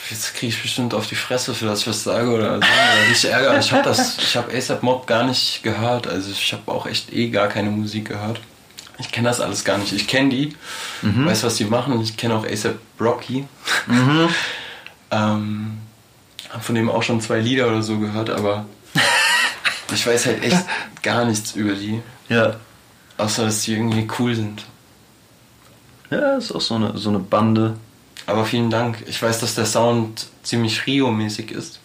jetzt kriege ich bestimmt auf die Fresse für das, was ich sage oder, so, ich ärgere. Ich habe das, ich habe ASAP Mob gar nicht gehört. Also ich habe auch echt eh gar keine Musik gehört. Ich kenne das alles gar nicht. Ich kenne die, mhm. weiß, was die machen. Ich kenne auch ASAP Rocky. Mhm. ähm, habe von dem auch schon zwei Lieder oder so gehört, aber ich weiß halt echt gar nichts über die. Ja. Außer, dass die irgendwie cool sind. Ja, ist auch so eine, so eine Bande. Aber vielen Dank. Ich weiß, dass der Sound ziemlich Rio-mäßig ist.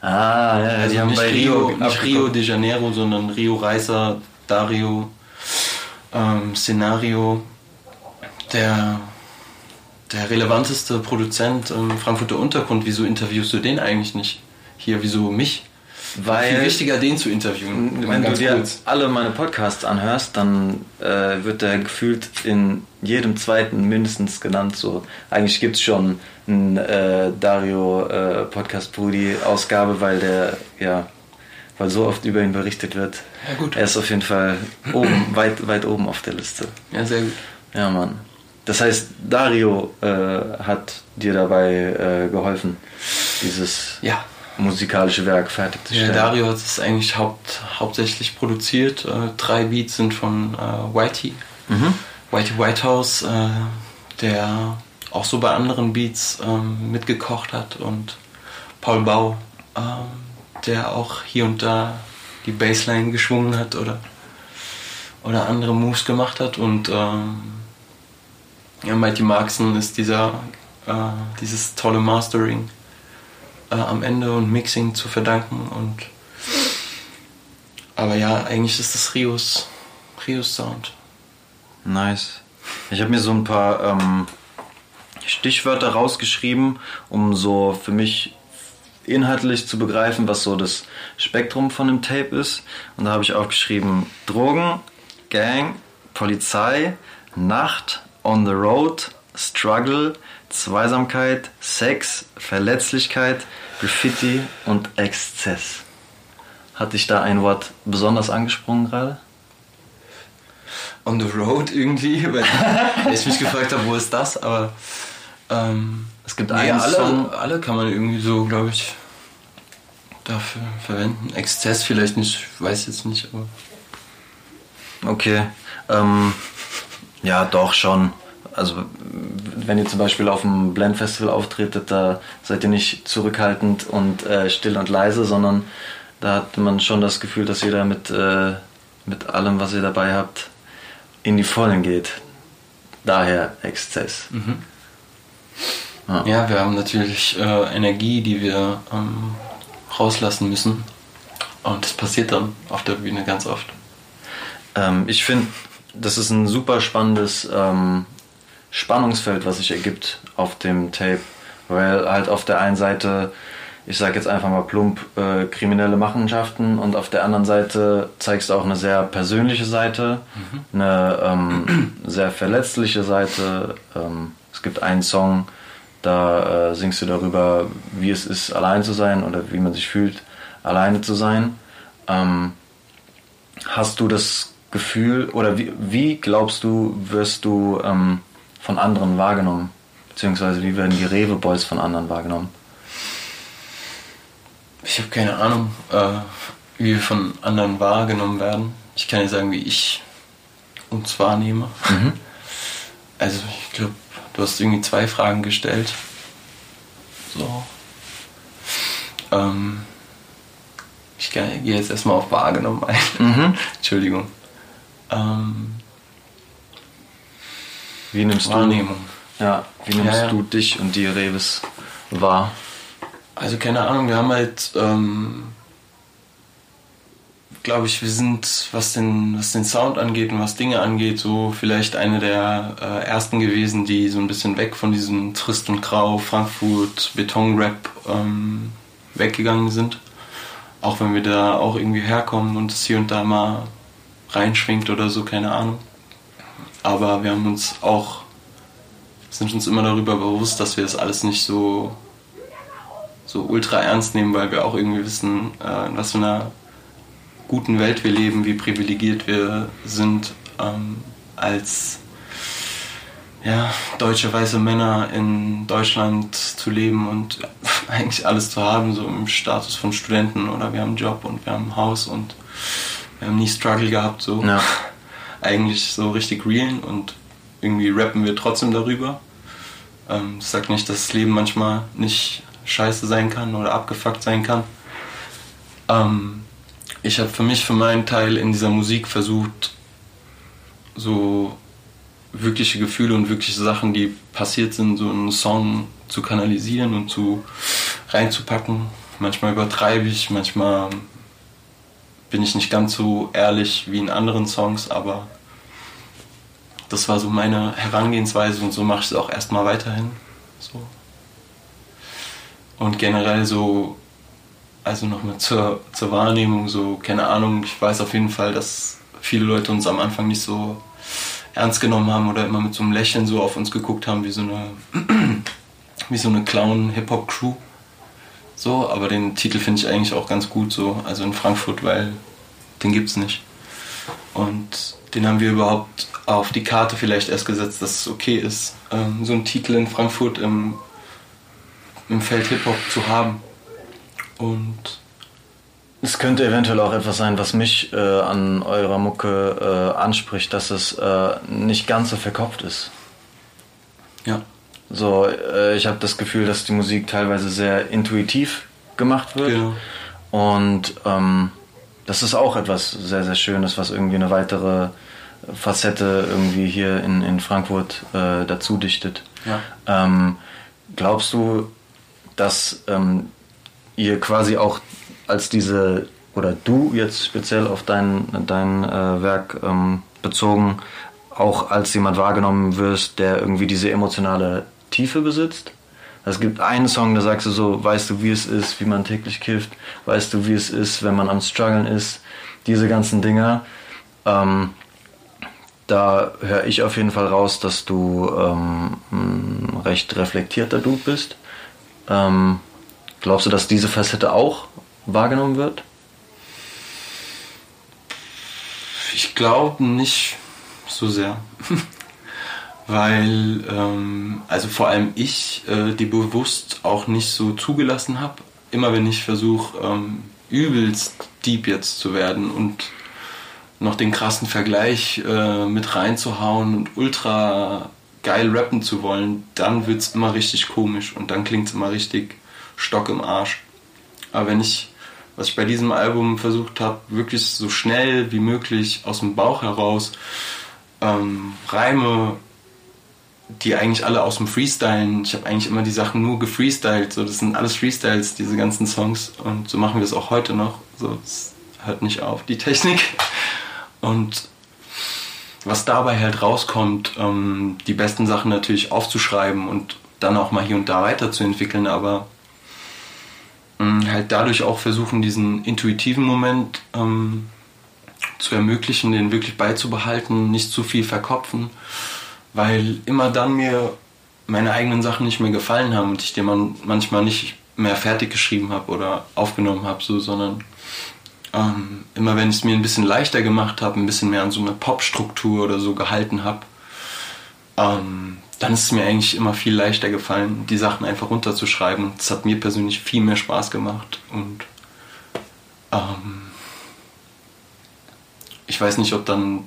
Ah, ja, also die haben nicht bei Rio, nicht Rio de Janeiro, sondern Rio Reiser, Dario ähm, Szenario der, der relevanteste Produzent im Frankfurter Untergrund. Wieso interviewst du den eigentlich nicht hier? Wieso mich? Weil Viel wichtiger, den zu interviewen. Wenn du dir kurz. alle meine Podcasts anhörst, dann äh, wird der gefühlt in jedem zweiten mindestens genannt. So eigentlich gibt es schon ein äh, Dario äh, Podcast Brudi Ausgabe, weil der ja weil so oft über ihn berichtet wird. Ja, gut. Er ist auf jeden Fall oben, weit, weit oben auf der Liste. Ja, sehr gut. Ja, Mann. Das heißt, Dario äh, hat dir dabei äh, geholfen, dieses ja. Musikalische Werk fertigzustellen. Ja, Dario hat es eigentlich haupt, hauptsächlich produziert. Äh, drei Beats sind von äh, Whitey. Mhm. Whitey Whitehouse, äh, der auch so bei anderen Beats ähm, mitgekocht hat und Paul Bau. Ähm, der auch hier und da die Bassline geschwungen hat oder, oder andere Moves gemacht hat. Und ähm, ja, Mighty Markson ist dieser, äh, dieses tolle Mastering äh, am Ende und Mixing zu verdanken. Und Aber ja, eigentlich ist das Rios, Rios Sound. Nice. Ich habe mir so ein paar ähm, Stichwörter rausgeschrieben, um so für mich inhaltlich zu begreifen, was so das Spektrum von dem Tape ist. Und da habe ich aufgeschrieben Drogen, Gang, Polizei, Nacht, On the Road, Struggle, Zweisamkeit, Sex, Verletzlichkeit, Graffiti und Exzess. Hat dich da ein Wort besonders angesprungen gerade? On the Road irgendwie, weil ich mich gefragt habe, wo ist das, aber ähm, es gibt nee, alle, Song. alle kann man irgendwie so, glaube ich, dafür verwenden. Exzess vielleicht nicht, weiß jetzt nicht, aber. Okay. Ähm, ja, doch schon. Also wenn ihr zum Beispiel auf dem Blend Festival auftretet, da seid ihr nicht zurückhaltend und äh, still und leise, sondern da hat man schon das Gefühl, dass ihr da mit, äh, mit allem, was ihr dabei habt, in die Vollen geht. Daher Exzess. Mhm. Ja. ja. wir haben natürlich äh, Energie, die wir ähm, rauslassen müssen. Und das passiert dann auf der Bühne ganz oft. Ähm, ich finde, das ist ein super spannendes ähm, Spannungsfeld, was sich ergibt auf dem Tape. Weil halt auf der einen Seite, ich sag jetzt einfach mal plump, äh, kriminelle Machenschaften und auf der anderen Seite zeigst du auch eine sehr persönliche Seite, mhm. eine ähm, sehr verletzliche Seite. Ähm, es gibt einen Song, da äh, singst du darüber, wie es ist, allein zu sein oder wie man sich fühlt, alleine zu sein. Ähm, hast du das Gefühl oder wie, wie glaubst du, wirst du ähm, von anderen wahrgenommen? Beziehungsweise wie werden die Rewe Boys von anderen wahrgenommen? Ich habe keine Ahnung, äh, wie wir von anderen wahrgenommen werden. Ich kann nicht sagen, wie ich uns wahrnehme. Mhm. Also ich glaube, du hast irgendwie zwei Fragen gestellt. So. Ähm, ich gehe jetzt erstmal auf wahrgenommen ein. Mhm. Entschuldigung. Ähm, wie nimmst Wahrnehmung. du ja, wie nimmst ja, ja. du dich und die Reves wahr? Also keine Ahnung, wir haben halt, ähm, glaube ich, wir sind, was den, was den Sound angeht und was Dinge angeht, so vielleicht eine der äh, ersten gewesen, die so ein bisschen weg von diesem Trist und Grau, Frankfurt, Betonrap ähm, weggegangen sind. Auch wenn wir da auch irgendwie herkommen und es hier und da mal reinschwingt oder so, keine Ahnung. Aber wir haben uns auch, sind uns immer darüber bewusst, dass wir das alles nicht so, so ultra ernst nehmen, weil wir auch irgendwie wissen, äh, in was für einer guten Welt wir leben, wie privilegiert wir sind ähm, als ja, deutsche weiße Männer in Deutschland zu leben und eigentlich alles zu haben, so im Status von Studenten oder wir haben einen Job und wir haben ein Haus und wir haben nie Struggle gehabt, so. Ja. Eigentlich so richtig real und irgendwie rappen wir trotzdem darüber. Ähm, ich sag nicht, dass das Leben manchmal nicht scheiße sein kann oder abgefuckt sein kann. Ähm, ich habe für mich, für meinen Teil in dieser Musik versucht, so wirkliche Gefühle und wirkliche Sachen, die passiert sind, so in einen Song zu kanalisieren und zu reinzupacken. Manchmal übertreibe ich, manchmal bin ich nicht ganz so ehrlich wie in anderen Songs, aber das war so meine Herangehensweise und so mache ich es auch erstmal weiterhin. So. Und generell so, also nochmal zur, zur Wahrnehmung, so, keine Ahnung, ich weiß auf jeden Fall, dass viele Leute uns am Anfang nicht so ernst genommen haben oder immer mit so einem Lächeln so auf uns geguckt haben, wie so eine, wie so eine Clown-Hip-Hop-Crew. So, aber den Titel finde ich eigentlich auch ganz gut so, also in Frankfurt, weil den gibt es nicht. Und den haben wir überhaupt auf die Karte vielleicht erst gesetzt, dass es okay ist, ähm, so einen Titel in Frankfurt im, im Feld Hip-Hop zu haben. Und es könnte eventuell auch etwas sein, was mich äh, an eurer Mucke äh, anspricht, dass es äh, nicht ganz so verkopft ist. Ja. So, äh, ich habe das Gefühl, dass die Musik teilweise sehr intuitiv gemacht wird. Genau. Und ähm, das ist auch etwas sehr, sehr Schönes, was irgendwie eine weitere Facette irgendwie hier in, in Frankfurt äh, dazu dichtet. Ja. Ähm, glaubst du, dass ähm, ihr quasi auch als diese oder du jetzt speziell auf dein, dein äh, Werk ähm, bezogen, auch als jemand wahrgenommen wirst, der irgendwie diese emotionale Tiefe besitzt? Es gibt einen Song, da sagst du so, weißt du, wie es ist, wie man täglich kifft, weißt du, wie es ist, wenn man am Struggeln ist, diese ganzen Dinger. Ähm, da höre ich auf jeden Fall raus, dass du ähm, ein recht reflektierter Dude bist. Ähm, glaubst du, dass diese Facette auch wahrgenommen wird? Ich glaube nicht so sehr. Weil, ähm, also vor allem ich, äh, die bewusst auch nicht so zugelassen habe. Immer wenn ich versuche, ähm, übelst deep jetzt zu werden und noch den krassen Vergleich äh, mit reinzuhauen und ultra geil rappen zu wollen, dann wird es immer richtig komisch und dann klingt es immer richtig Stock im Arsch. Aber wenn ich, was ich bei diesem Album versucht habe, wirklich so schnell wie möglich aus dem Bauch heraus ähm, Reime, die eigentlich alle aus dem Freestylen, ich habe eigentlich immer die Sachen nur gefreestylt, so das sind alles Freestyles, diese ganzen Songs und so machen wir das auch heute noch, so es hört nicht auf, die Technik. Und was dabei halt rauskommt, ähm, die besten Sachen natürlich aufzuschreiben und dann auch mal hier und da weiterzuentwickeln, aber ähm, halt dadurch auch versuchen, diesen intuitiven Moment ähm, zu ermöglichen, den wirklich beizubehalten, nicht zu viel verkopfen, weil immer dann mir meine eigenen Sachen nicht mehr gefallen haben und ich die man manchmal nicht mehr fertig geschrieben habe oder aufgenommen habe, so, sondern ähm, immer wenn ich es mir ein bisschen leichter gemacht habe, ein bisschen mehr an so eine Popstruktur oder so gehalten habe, ähm, dann ist es mir eigentlich immer viel leichter gefallen, die Sachen einfach runterzuschreiben. Das hat mir persönlich viel mehr Spaß gemacht und ähm, ich weiß nicht, ob dann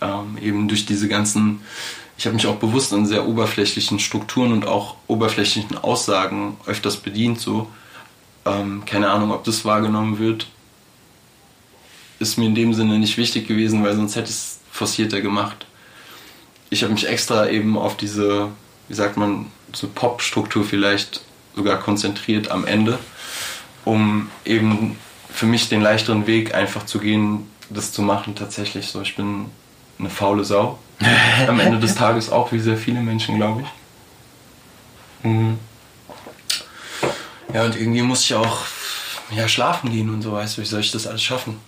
ähm, eben durch diese ganzen, ich habe mich auch bewusst an sehr oberflächlichen Strukturen und auch oberflächlichen Aussagen öfters bedient, so. Ähm, keine Ahnung, ob das wahrgenommen wird ist mir in dem Sinne nicht wichtig gewesen, weil sonst hätte ich es forcierter gemacht. Ich habe mich extra eben auf diese, wie sagt man, so Pop-Struktur vielleicht sogar konzentriert am Ende, um eben für mich den leichteren Weg einfach zu gehen, das zu machen tatsächlich so. Ich bin eine faule Sau. Am Ende des Tages auch, wie sehr viele Menschen, glaube ich. Mhm. Ja, und irgendwie muss ich auch ja, schlafen gehen und so, weißt du, wie soll ich das alles schaffen?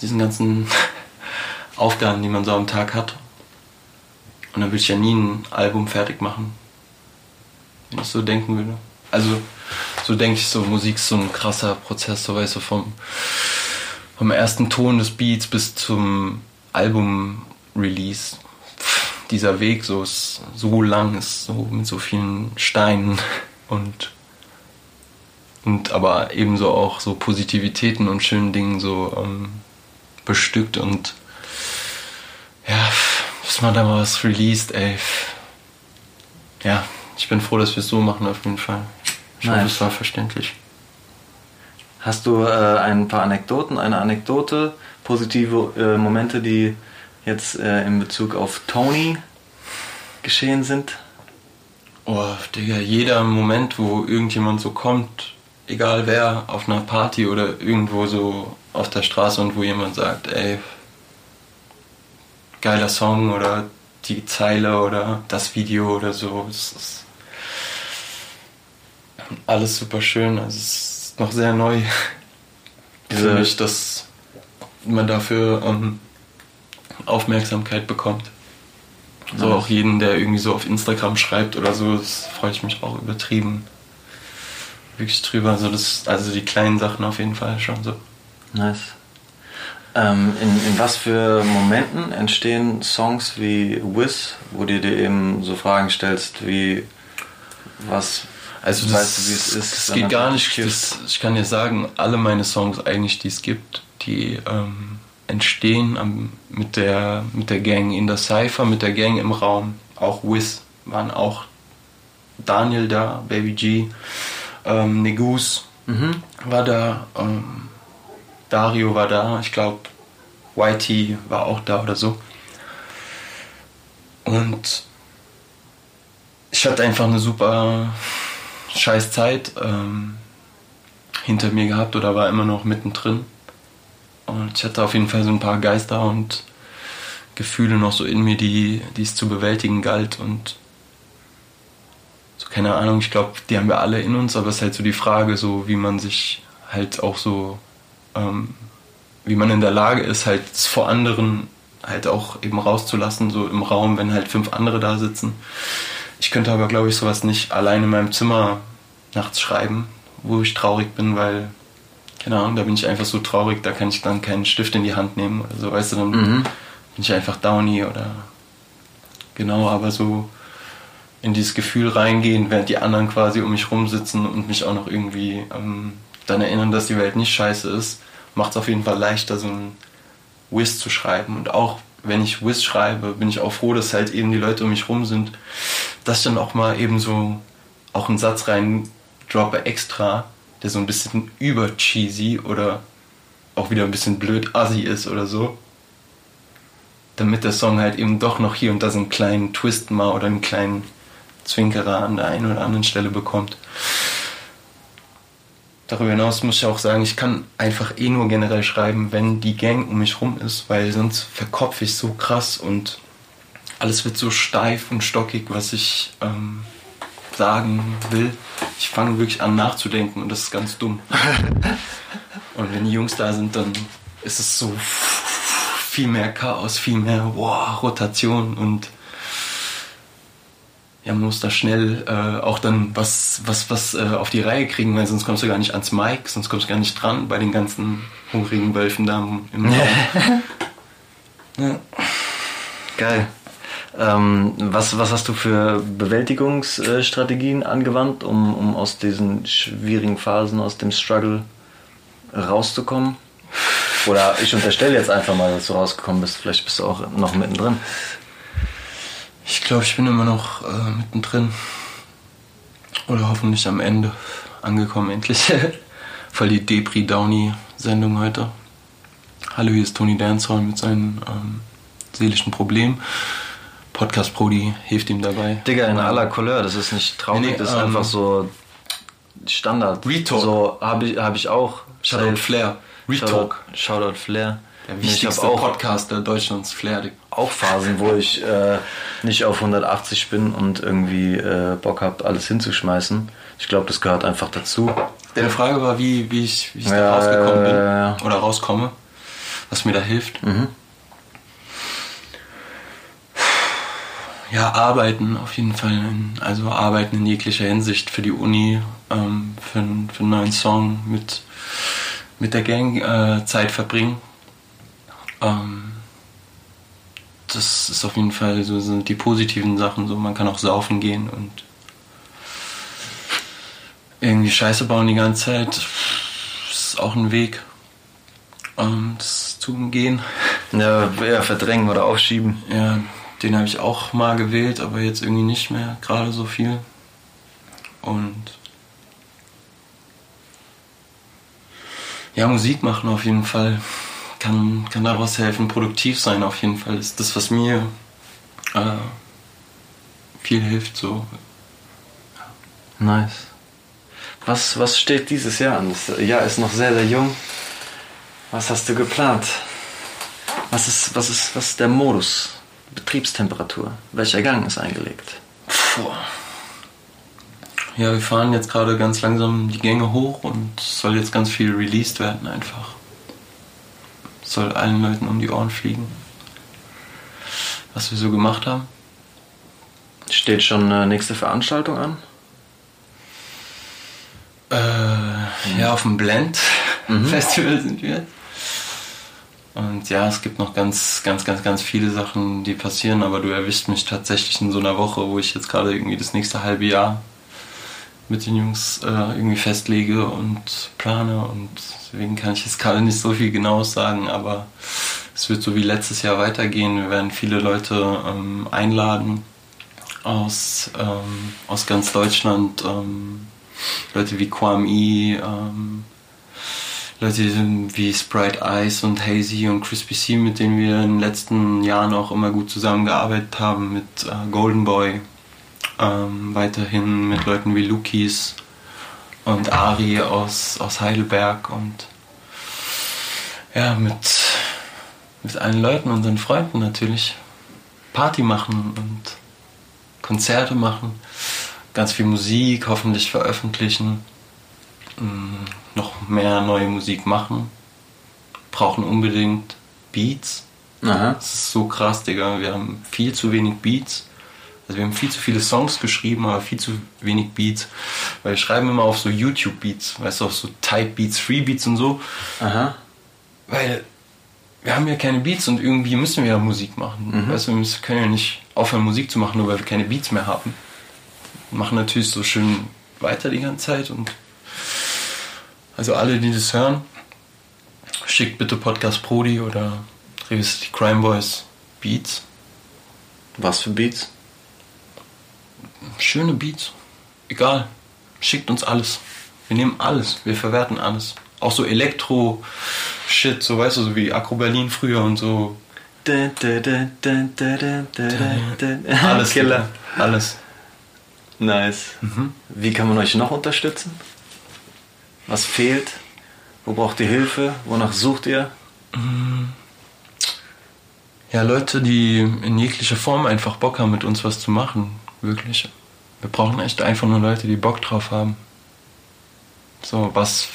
Diesen ganzen Aufgaben, die man so am Tag hat. Und dann will ich ja nie ein Album fertig machen. Wenn ich so denken würde. Also, so denke ich so, Musik ist so ein krasser Prozess, so weißt du, vom, vom ersten Ton des Beats bis zum Album-Release. Dieser Weg so ist so lang, ist so mit so vielen Steinen und und aber ebenso auch so Positivitäten und schönen Dingen so ähm, bestückt und ja, bis man da mal was released, ey. Ja, ich bin froh, dass wir es so machen auf jeden Fall. Ich nice. hoffe, es war verständlich. Hast du äh, ein paar Anekdoten, eine Anekdote, positive äh, Momente, die jetzt äh, in Bezug auf Tony geschehen sind? Oh, Digga, jeder Moment, wo irgendjemand so kommt egal wer, auf einer Party oder irgendwo so auf der Straße und wo jemand sagt, ey, geiler Song oder die Zeile oder das Video oder so. Das ist alles super schön. Also es ist noch sehr neu für mich, dass man dafür um, Aufmerksamkeit bekommt. So auch jeden, der irgendwie so auf Instagram schreibt oder so, das freue ich mich auch übertrieben wirklich drüber. Also, das, also die kleinen Sachen auf jeden Fall schon so. Nice. Ähm, in, in was für Momenten entstehen Songs wie Wiz, wo du dir eben so Fragen stellst wie was also das, weißt du, wie es ist? Es geht gar nicht. Das, ich kann dir sagen, alle meine Songs eigentlich, die es gibt, die ähm, entstehen am, mit, der, mit der Gang in der Cypher, mit der Gang im Raum. Auch Wiz waren auch Daniel da, Baby G ähm, Negus mhm. war da, ähm, Dario war da, ich glaube YT war auch da oder so. Und ich hatte einfach eine super scheiß Zeit. Ähm, hinter mir gehabt oder war immer noch mittendrin. Und ich hatte auf jeden Fall so ein paar Geister und Gefühle noch so in mir, die, die es zu bewältigen galt. Und so, keine Ahnung, ich glaube, die haben wir alle in uns, aber es ist halt so die Frage, so wie man sich halt auch so, ähm, wie man in der Lage ist, halt vor anderen halt auch eben rauszulassen, so im Raum, wenn halt fünf andere da sitzen. Ich könnte aber, glaube ich, sowas nicht allein in meinem Zimmer nachts schreiben, wo ich traurig bin, weil, keine Ahnung, da bin ich einfach so traurig, da kann ich dann keinen Stift in die Hand nehmen oder so, weißt du, dann mhm. bin ich einfach downy oder genau, aber so in dieses Gefühl reingehen, während die anderen quasi um mich rumsitzen und mich auch noch irgendwie ähm, dann erinnern, dass die Welt nicht scheiße ist, macht es auf jeden Fall leichter, so ein Whiz zu schreiben. Und auch wenn ich Whiz schreibe, bin ich auch froh, dass halt eben die Leute um mich rum sind, dass ich dann auch mal eben so auch einen Satz rein droppe extra, der so ein bisschen über cheesy oder auch wieder ein bisschen blöd assi ist oder so. Damit der Song halt eben doch noch hier und da so einen kleinen Twist mal oder einen kleinen Zwinkerer an der einen oder anderen Stelle bekommt. Darüber hinaus muss ich auch sagen, ich kann einfach eh nur generell schreiben, wenn die Gang um mich rum ist, weil sonst verkopfe ich so krass und alles wird so steif und stockig, was ich ähm, sagen will. Ich fange wirklich an nachzudenken und das ist ganz dumm. und wenn die Jungs da sind, dann ist es so viel mehr Chaos, viel mehr wow, Rotation und ja, man muss da schnell äh, auch dann was, was, was äh, auf die Reihe kriegen, weil sonst kommst du gar nicht ans Mic, sonst kommst du gar nicht dran bei den ganzen hungrigen Wölfen da im Raum. ja. Geil. Ähm, was, was hast du für Bewältigungsstrategien angewandt, um, um aus diesen schwierigen Phasen, aus dem Struggle rauszukommen? Oder ich unterstelle jetzt einfach mal, dass du rausgekommen bist. Vielleicht bist du auch noch mittendrin. Ich glaube, ich bin immer noch äh, mittendrin. Oder hoffentlich am Ende angekommen, endlich. Voll die Depri-Downy-Sendung heute. Hallo, hier ist Tony Dancehall mit seinen ähm, seelischen Problemen. Podcast Prodi hilft ihm dabei. Digga, in aller Couleur, das ist nicht traurig, nee, das ist ähm, einfach so Standard. Retalk. So habe ich, hab ich auch. Shoutout Flair. Retalk. Shoutout, Shoutout Flair. Der wichtigste auch Podcaster Deutschlands, Flair. Auch Phasen, wo ich äh, nicht auf 180 bin und irgendwie äh, Bock habe, alles hinzuschmeißen. Ich glaube, das gehört einfach dazu. Deine Frage war, wie, wie ich, wie ich ja, da rausgekommen bin ja, oder rauskomme, was mir da hilft. Mhm. Ja, arbeiten auf jeden Fall. Also arbeiten in jeglicher Hinsicht für die Uni, ähm, für, für einen neuen Song mit, mit der Gang äh, Zeit verbringen ähm, das ist auf jeden Fall so sind die positiven Sachen. So, man kann auch saufen gehen und irgendwie Scheiße bauen die ganze Zeit. Das ist auch ein Weg, ähm, das zu umgehen. Ja, eher verdrängen oder aufschieben. Ja, den habe ich auch mal gewählt, aber jetzt irgendwie nicht mehr gerade so viel. Und ja, Musik machen auf jeden Fall kann, kann daraus helfen, produktiv sein auf jeden Fall. Ist das, was mir äh, viel hilft. So. Nice. Was, was steht dieses Jahr an? Das Jahr ist noch sehr, sehr jung. Was hast du geplant? Was ist, was ist, was ist der Modus? Betriebstemperatur? Welcher Gang ist eingelegt? Puh. Ja, wir fahren jetzt gerade ganz langsam die Gänge hoch und es soll jetzt ganz viel released werden einfach soll allen Leuten um die Ohren fliegen, was wir so gemacht haben. Steht schon eine nächste Veranstaltung an? Äh, ja, auf dem Blend mhm. Festival sind wir. Und ja, es gibt noch ganz, ganz, ganz, ganz viele Sachen, die passieren, aber du erwischst mich tatsächlich in so einer Woche, wo ich jetzt gerade irgendwie das nächste halbe Jahr mit den Jungs äh, irgendwie festlege und plane und deswegen kann ich jetzt gerade nicht so viel Genaues sagen, aber es wird so wie letztes Jahr weitergehen. Wir werden viele Leute ähm, einladen aus, ähm, aus ganz Deutschland, ähm, Leute wie Kwame, ähm, Leute wie Sprite Ice und Hazy und Crispy C, mit denen wir in den letzten Jahren auch immer gut zusammengearbeitet haben, mit äh, Golden Boy, ähm, weiterhin mit Leuten wie Lukis, und Ari aus, aus Heidelberg und ja, mit, mit allen Leuten, unseren Freunden natürlich, Party machen und Konzerte machen, ganz viel Musik hoffentlich veröffentlichen, mm, noch mehr neue Musik machen, brauchen unbedingt Beats. Aha. Das ist so krass, Digga. Wir haben viel zu wenig Beats. Also wir haben viel zu viele Songs geschrieben, aber viel zu wenig Beats. Weil wir schreiben immer auf so YouTube-Beats, weißt du, auf so Type-Beats, Free-Beats und so. Aha. Weil wir haben ja keine Beats und irgendwie müssen wir ja Musik machen. Mhm. Weißt du, wir können ja nicht aufhören Musik zu machen, nur weil wir keine Beats mehr haben. Wir machen natürlich so schön weiter die ganze Zeit und also alle, die das hören, schickt bitte Podcast Prodi oder Revis die Crime Boys Beats. Was für Beats? Schöne Beats. Egal. Schickt uns alles. Wir nehmen alles. Wir verwerten alles. Auch so Elektro-Shit, so weißt du, so wie Akro Berlin früher und so. Alles. Killer. Alles. Nice. Wie kann man euch noch unterstützen? Was fehlt? Wo braucht ihr Hilfe? Wonach sucht ihr? Ja, Leute, die in jeglicher Form einfach Bock haben, mit uns was zu machen. Wirklich. Wir brauchen echt einfach nur Leute, die Bock drauf haben. So, was,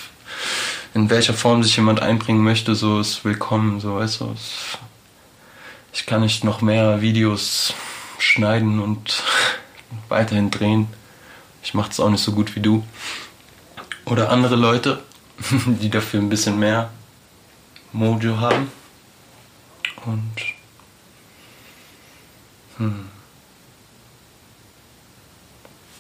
in welcher Form sich jemand einbringen möchte, so ist willkommen, so, weißt du. Ich kann nicht noch mehr Videos schneiden und weiterhin drehen. Ich mache es auch nicht so gut wie du. Oder andere Leute, die dafür ein bisschen mehr Mojo haben. Und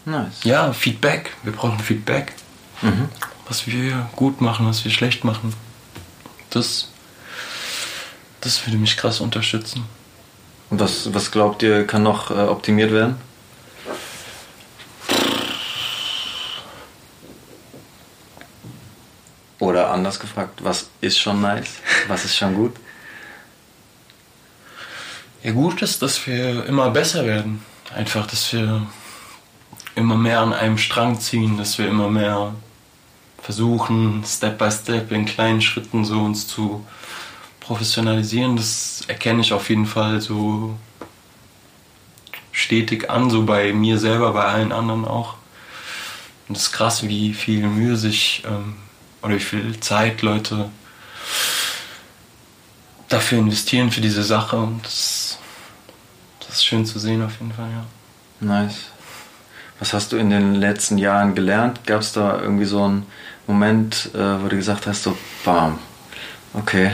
Nice. ja, Feedback. Wir brauchen Feedback. Mhm. Was wir gut machen, was wir schlecht machen. Das, das würde mich krass unterstützen. Und was, was glaubt ihr, kann noch äh, optimiert werden? Oder anders gefragt, was ist schon nice? Was ist schon gut? Ja, gut ist, dass wir immer besser werden. Einfach, dass wir immer mehr an einem Strang ziehen, dass wir immer mehr versuchen, Step by Step in kleinen Schritten so uns zu professionalisieren. Das erkenne ich auf jeden Fall so stetig an, so bei mir selber, bei allen anderen auch. Und es ist krass, wie viel Mühe sich ähm, oder wie viel Zeit Leute dafür investieren für diese Sache und das, das ist schön zu sehen auf jeden Fall, ja. Nice. Was hast du in den letzten Jahren gelernt? Gab es da irgendwie so einen Moment, äh, wo du gesagt hast, so bam, okay,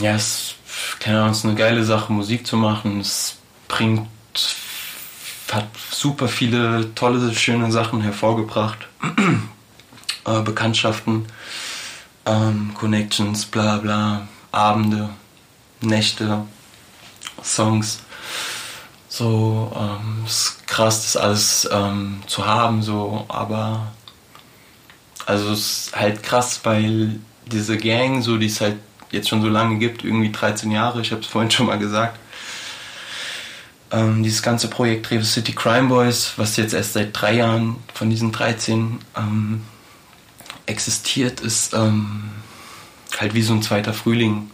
Ja, es keine Ahnung, es ist eine geile Sache, Musik zu machen. Es bringt, hat super viele tolle, schöne Sachen hervorgebracht. äh, Bekanntschaften, ähm, Connections, bla bla, Abende, Nächte, Songs. So, ähm, ist krass, das alles ähm, zu haben, so, aber also es ist halt krass, weil diese Gang, so die es halt jetzt schon so lange gibt, irgendwie 13 Jahre, ich habe es vorhin schon mal gesagt. Ähm, dieses ganze Projekt Rewe City Crime Boys, was jetzt erst seit drei Jahren von diesen 13 ähm, existiert, ist ähm, halt wie so ein zweiter Frühling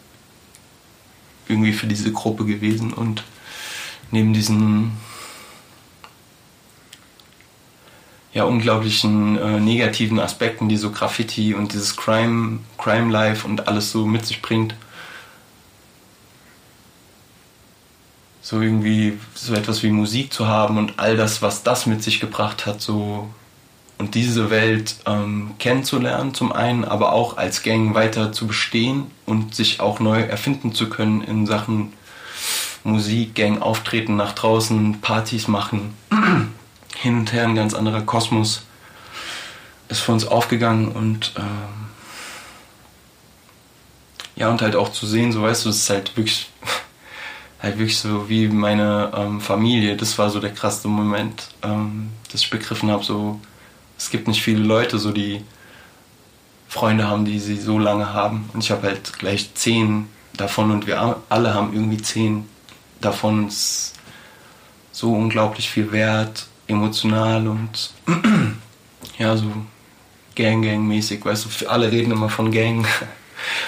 irgendwie für diese Gruppe gewesen und neben diesen ja, unglaublichen äh, negativen Aspekten, die so Graffiti und dieses Crime, Crime Life und alles so mit sich bringt. So irgendwie so etwas wie Musik zu haben und all das, was das mit sich gebracht hat, so und diese Welt ähm, kennenzulernen zum einen, aber auch als Gang weiter zu bestehen und sich auch neu erfinden zu können in Sachen Musik, Gang auftreten, nach draußen Partys machen hin und her ein ganz anderer Kosmos ist für uns aufgegangen und ähm, ja und halt auch zu sehen, so weißt du, es ist halt wirklich halt wirklich so wie meine ähm, Familie. Das war so der krasse Moment, ähm, dass ich begriffen habe, so es gibt nicht viele Leute, so die Freunde haben, die sie so lange haben und ich habe halt gleich zehn davon und wir alle haben irgendwie zehn davon. So unglaublich viel wert emotional und ja, so Gang-Gang-mäßig, weißt du, alle reden immer von Gang.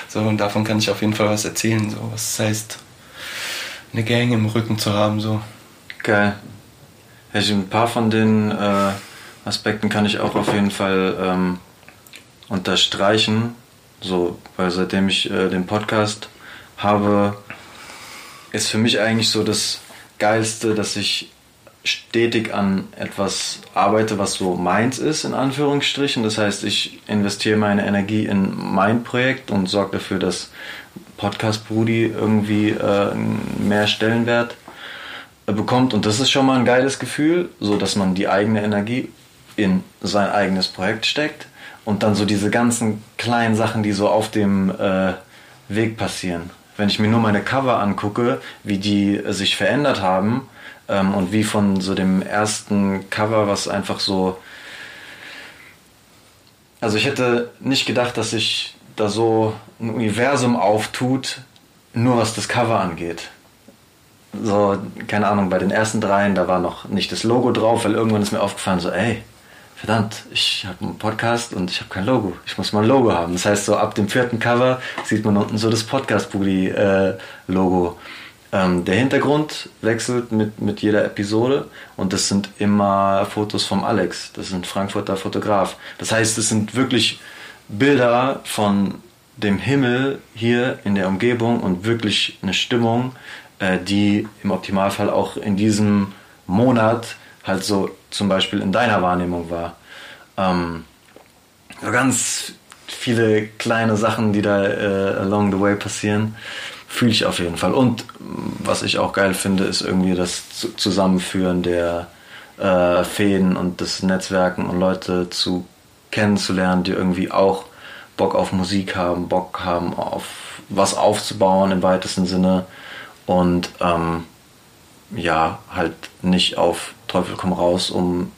So, und davon kann ich auf jeden Fall was erzählen, so, was heißt, eine Gang im Rücken zu haben, so. Geil. Ja, ein paar von den äh, Aspekten kann ich auch auf jeden Fall ähm, unterstreichen. So, weil seitdem ich äh, den Podcast habe, ist für mich eigentlich so das Geilste, dass ich stetig an etwas arbeite, was so meins ist, in Anführungsstrichen. Das heißt, ich investiere meine Energie in mein Projekt und sorge dafür, dass Podcast Brudi irgendwie äh, mehr Stellenwert äh, bekommt. Und das ist schon mal ein geiles Gefühl, so dass man die eigene Energie in sein eigenes Projekt steckt und dann so diese ganzen kleinen Sachen, die so auf dem äh, Weg passieren. Wenn ich mir nur meine Cover angucke, wie die sich verändert haben, ähm, und wie von so dem ersten Cover, was einfach so. Also ich hätte nicht gedacht, dass sich da so ein Universum auftut, nur was das Cover angeht. So, keine Ahnung, bei den ersten dreien, da war noch nicht das Logo drauf, weil irgendwann ist mir aufgefallen, so, ey, verdammt, ich habe einen Podcast und ich habe kein Logo. Ich muss mal ein Logo haben. Das heißt, so ab dem vierten Cover sieht man unten so das Podcast-Booty-Logo. Äh, ähm, der Hintergrund wechselt mit, mit jeder Episode und das sind immer Fotos vom Alex. Das ist ein Frankfurter Fotograf. Das heißt, es sind wirklich Bilder von dem Himmel hier in der Umgebung und wirklich eine Stimmung, äh, die im Optimalfall auch in diesem Monat halt so zum Beispiel in deiner Wahrnehmung war. Ähm, so ganz viele kleine Sachen, die da äh, along the way passieren fühle ich auf jeden Fall. Und was ich auch geil finde, ist irgendwie das Zusammenführen der äh, Fäden und des Netzwerken und Leute zu kennenzulernen, die irgendwie auch Bock auf Musik haben, Bock haben auf was aufzubauen im weitesten Sinne und ähm, ja, halt nicht auf Teufel komm raus, um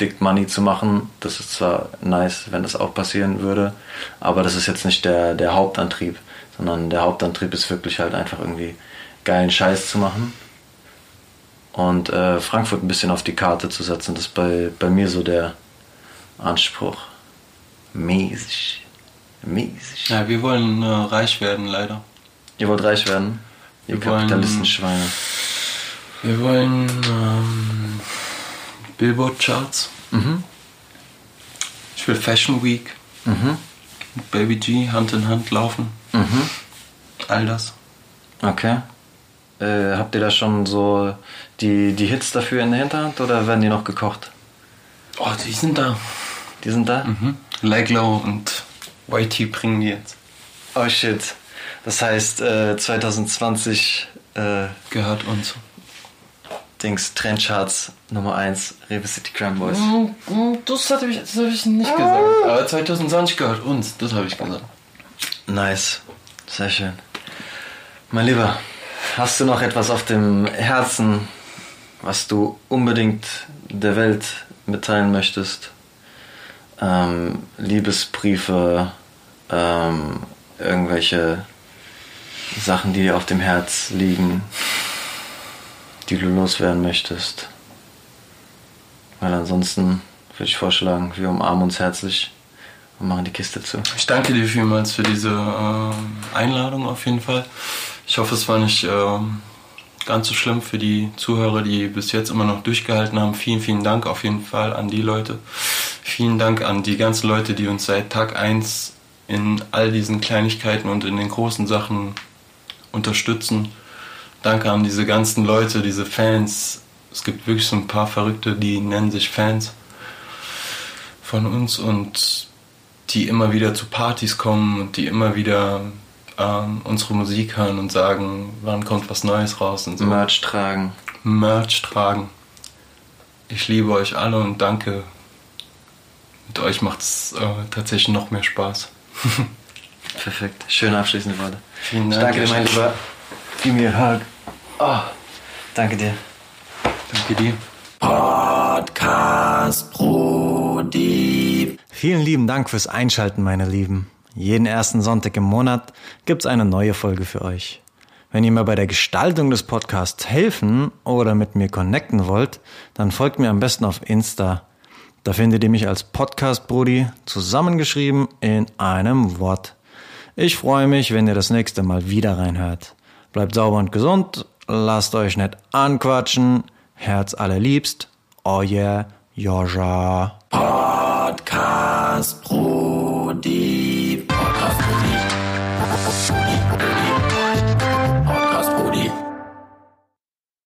Dick Money zu machen. Das ist zwar nice, wenn das auch passieren würde, aber das ist jetzt nicht der, der Hauptantrieb sondern der Hauptantrieb ist wirklich halt einfach irgendwie geilen Scheiß zu machen und äh, Frankfurt ein bisschen auf die Karte zu setzen. Das ist bei, bei mir so der Anspruch. Mäßig. Mäßig. Ja, wir wollen äh, reich werden, leider. Ihr wollt reich werden? Ihr Kapitalistenschweine. Wir wollen ähm, Billboard-Charts. Mhm. Ich will Fashion Week. Mhm. Baby G Hand in Hand laufen. Mhm. All das. Okay. Äh, habt ihr da schon so die, die Hits dafür in der Hinterhand oder werden die noch gekocht? Oh, die sind da. Die sind da? Mhm. Leglow und YT bringen die jetzt. Oh shit. Das heißt, äh, 2020 äh, gehört uns. Dings, Trendcharts Nummer 1, Rewe City Crime Boys. Mm, mm, das habe ich, hab ich nicht gesagt. Aber 2020 gehört uns, das habe ich gesagt. Nice. Sehr schön. Mein Lieber, hast du noch etwas auf dem Herzen, was du unbedingt der Welt mitteilen möchtest? Ähm, Liebesbriefe, ähm, irgendwelche Sachen, die dir auf dem Herz liegen, die du loswerden möchtest. Weil ansonsten würde ich vorschlagen, wir umarmen uns herzlich und machen die Kiste zu. Ich danke dir vielmals für diese äh, Einladung auf jeden Fall. Ich hoffe, es war nicht äh, ganz so schlimm für die Zuhörer, die bis jetzt immer noch durchgehalten haben. Vielen, vielen Dank auf jeden Fall an die Leute. Vielen Dank an die ganzen Leute, die uns seit Tag 1 in all diesen Kleinigkeiten und in den großen Sachen unterstützen. Danke an diese ganzen Leute, diese Fans. Es gibt wirklich so ein paar Verrückte, die nennen sich Fans von uns und die immer wieder zu Partys kommen und die immer wieder ähm, unsere Musik hören und sagen, wann kommt was Neues raus und so. Merch tragen. Merch tragen. Ich liebe euch alle und danke. Mit euch macht es äh, tatsächlich noch mehr Spaß. Perfekt. Schöne abschließende Worte. Vielen Dank. Ich danke dir, mein Lieber. Gib mir Hug. Oh, danke dir. Danke dir. Podcast Brody. Vielen lieben Dank fürs Einschalten, meine Lieben. Jeden ersten Sonntag im Monat gibt's eine neue Folge für euch. Wenn ihr mir bei der Gestaltung des Podcasts helfen oder mit mir connecten wollt, dann folgt mir am besten auf Insta. Da findet ihr mich als Podcast Brudi zusammengeschrieben in einem Wort. Ich freue mich, wenn ihr das nächste Mal wieder reinhört. Bleibt sauber und gesund, lasst euch nicht anquatschen. Herz allerliebst, euer Joja. Podcast Pro -Dieb.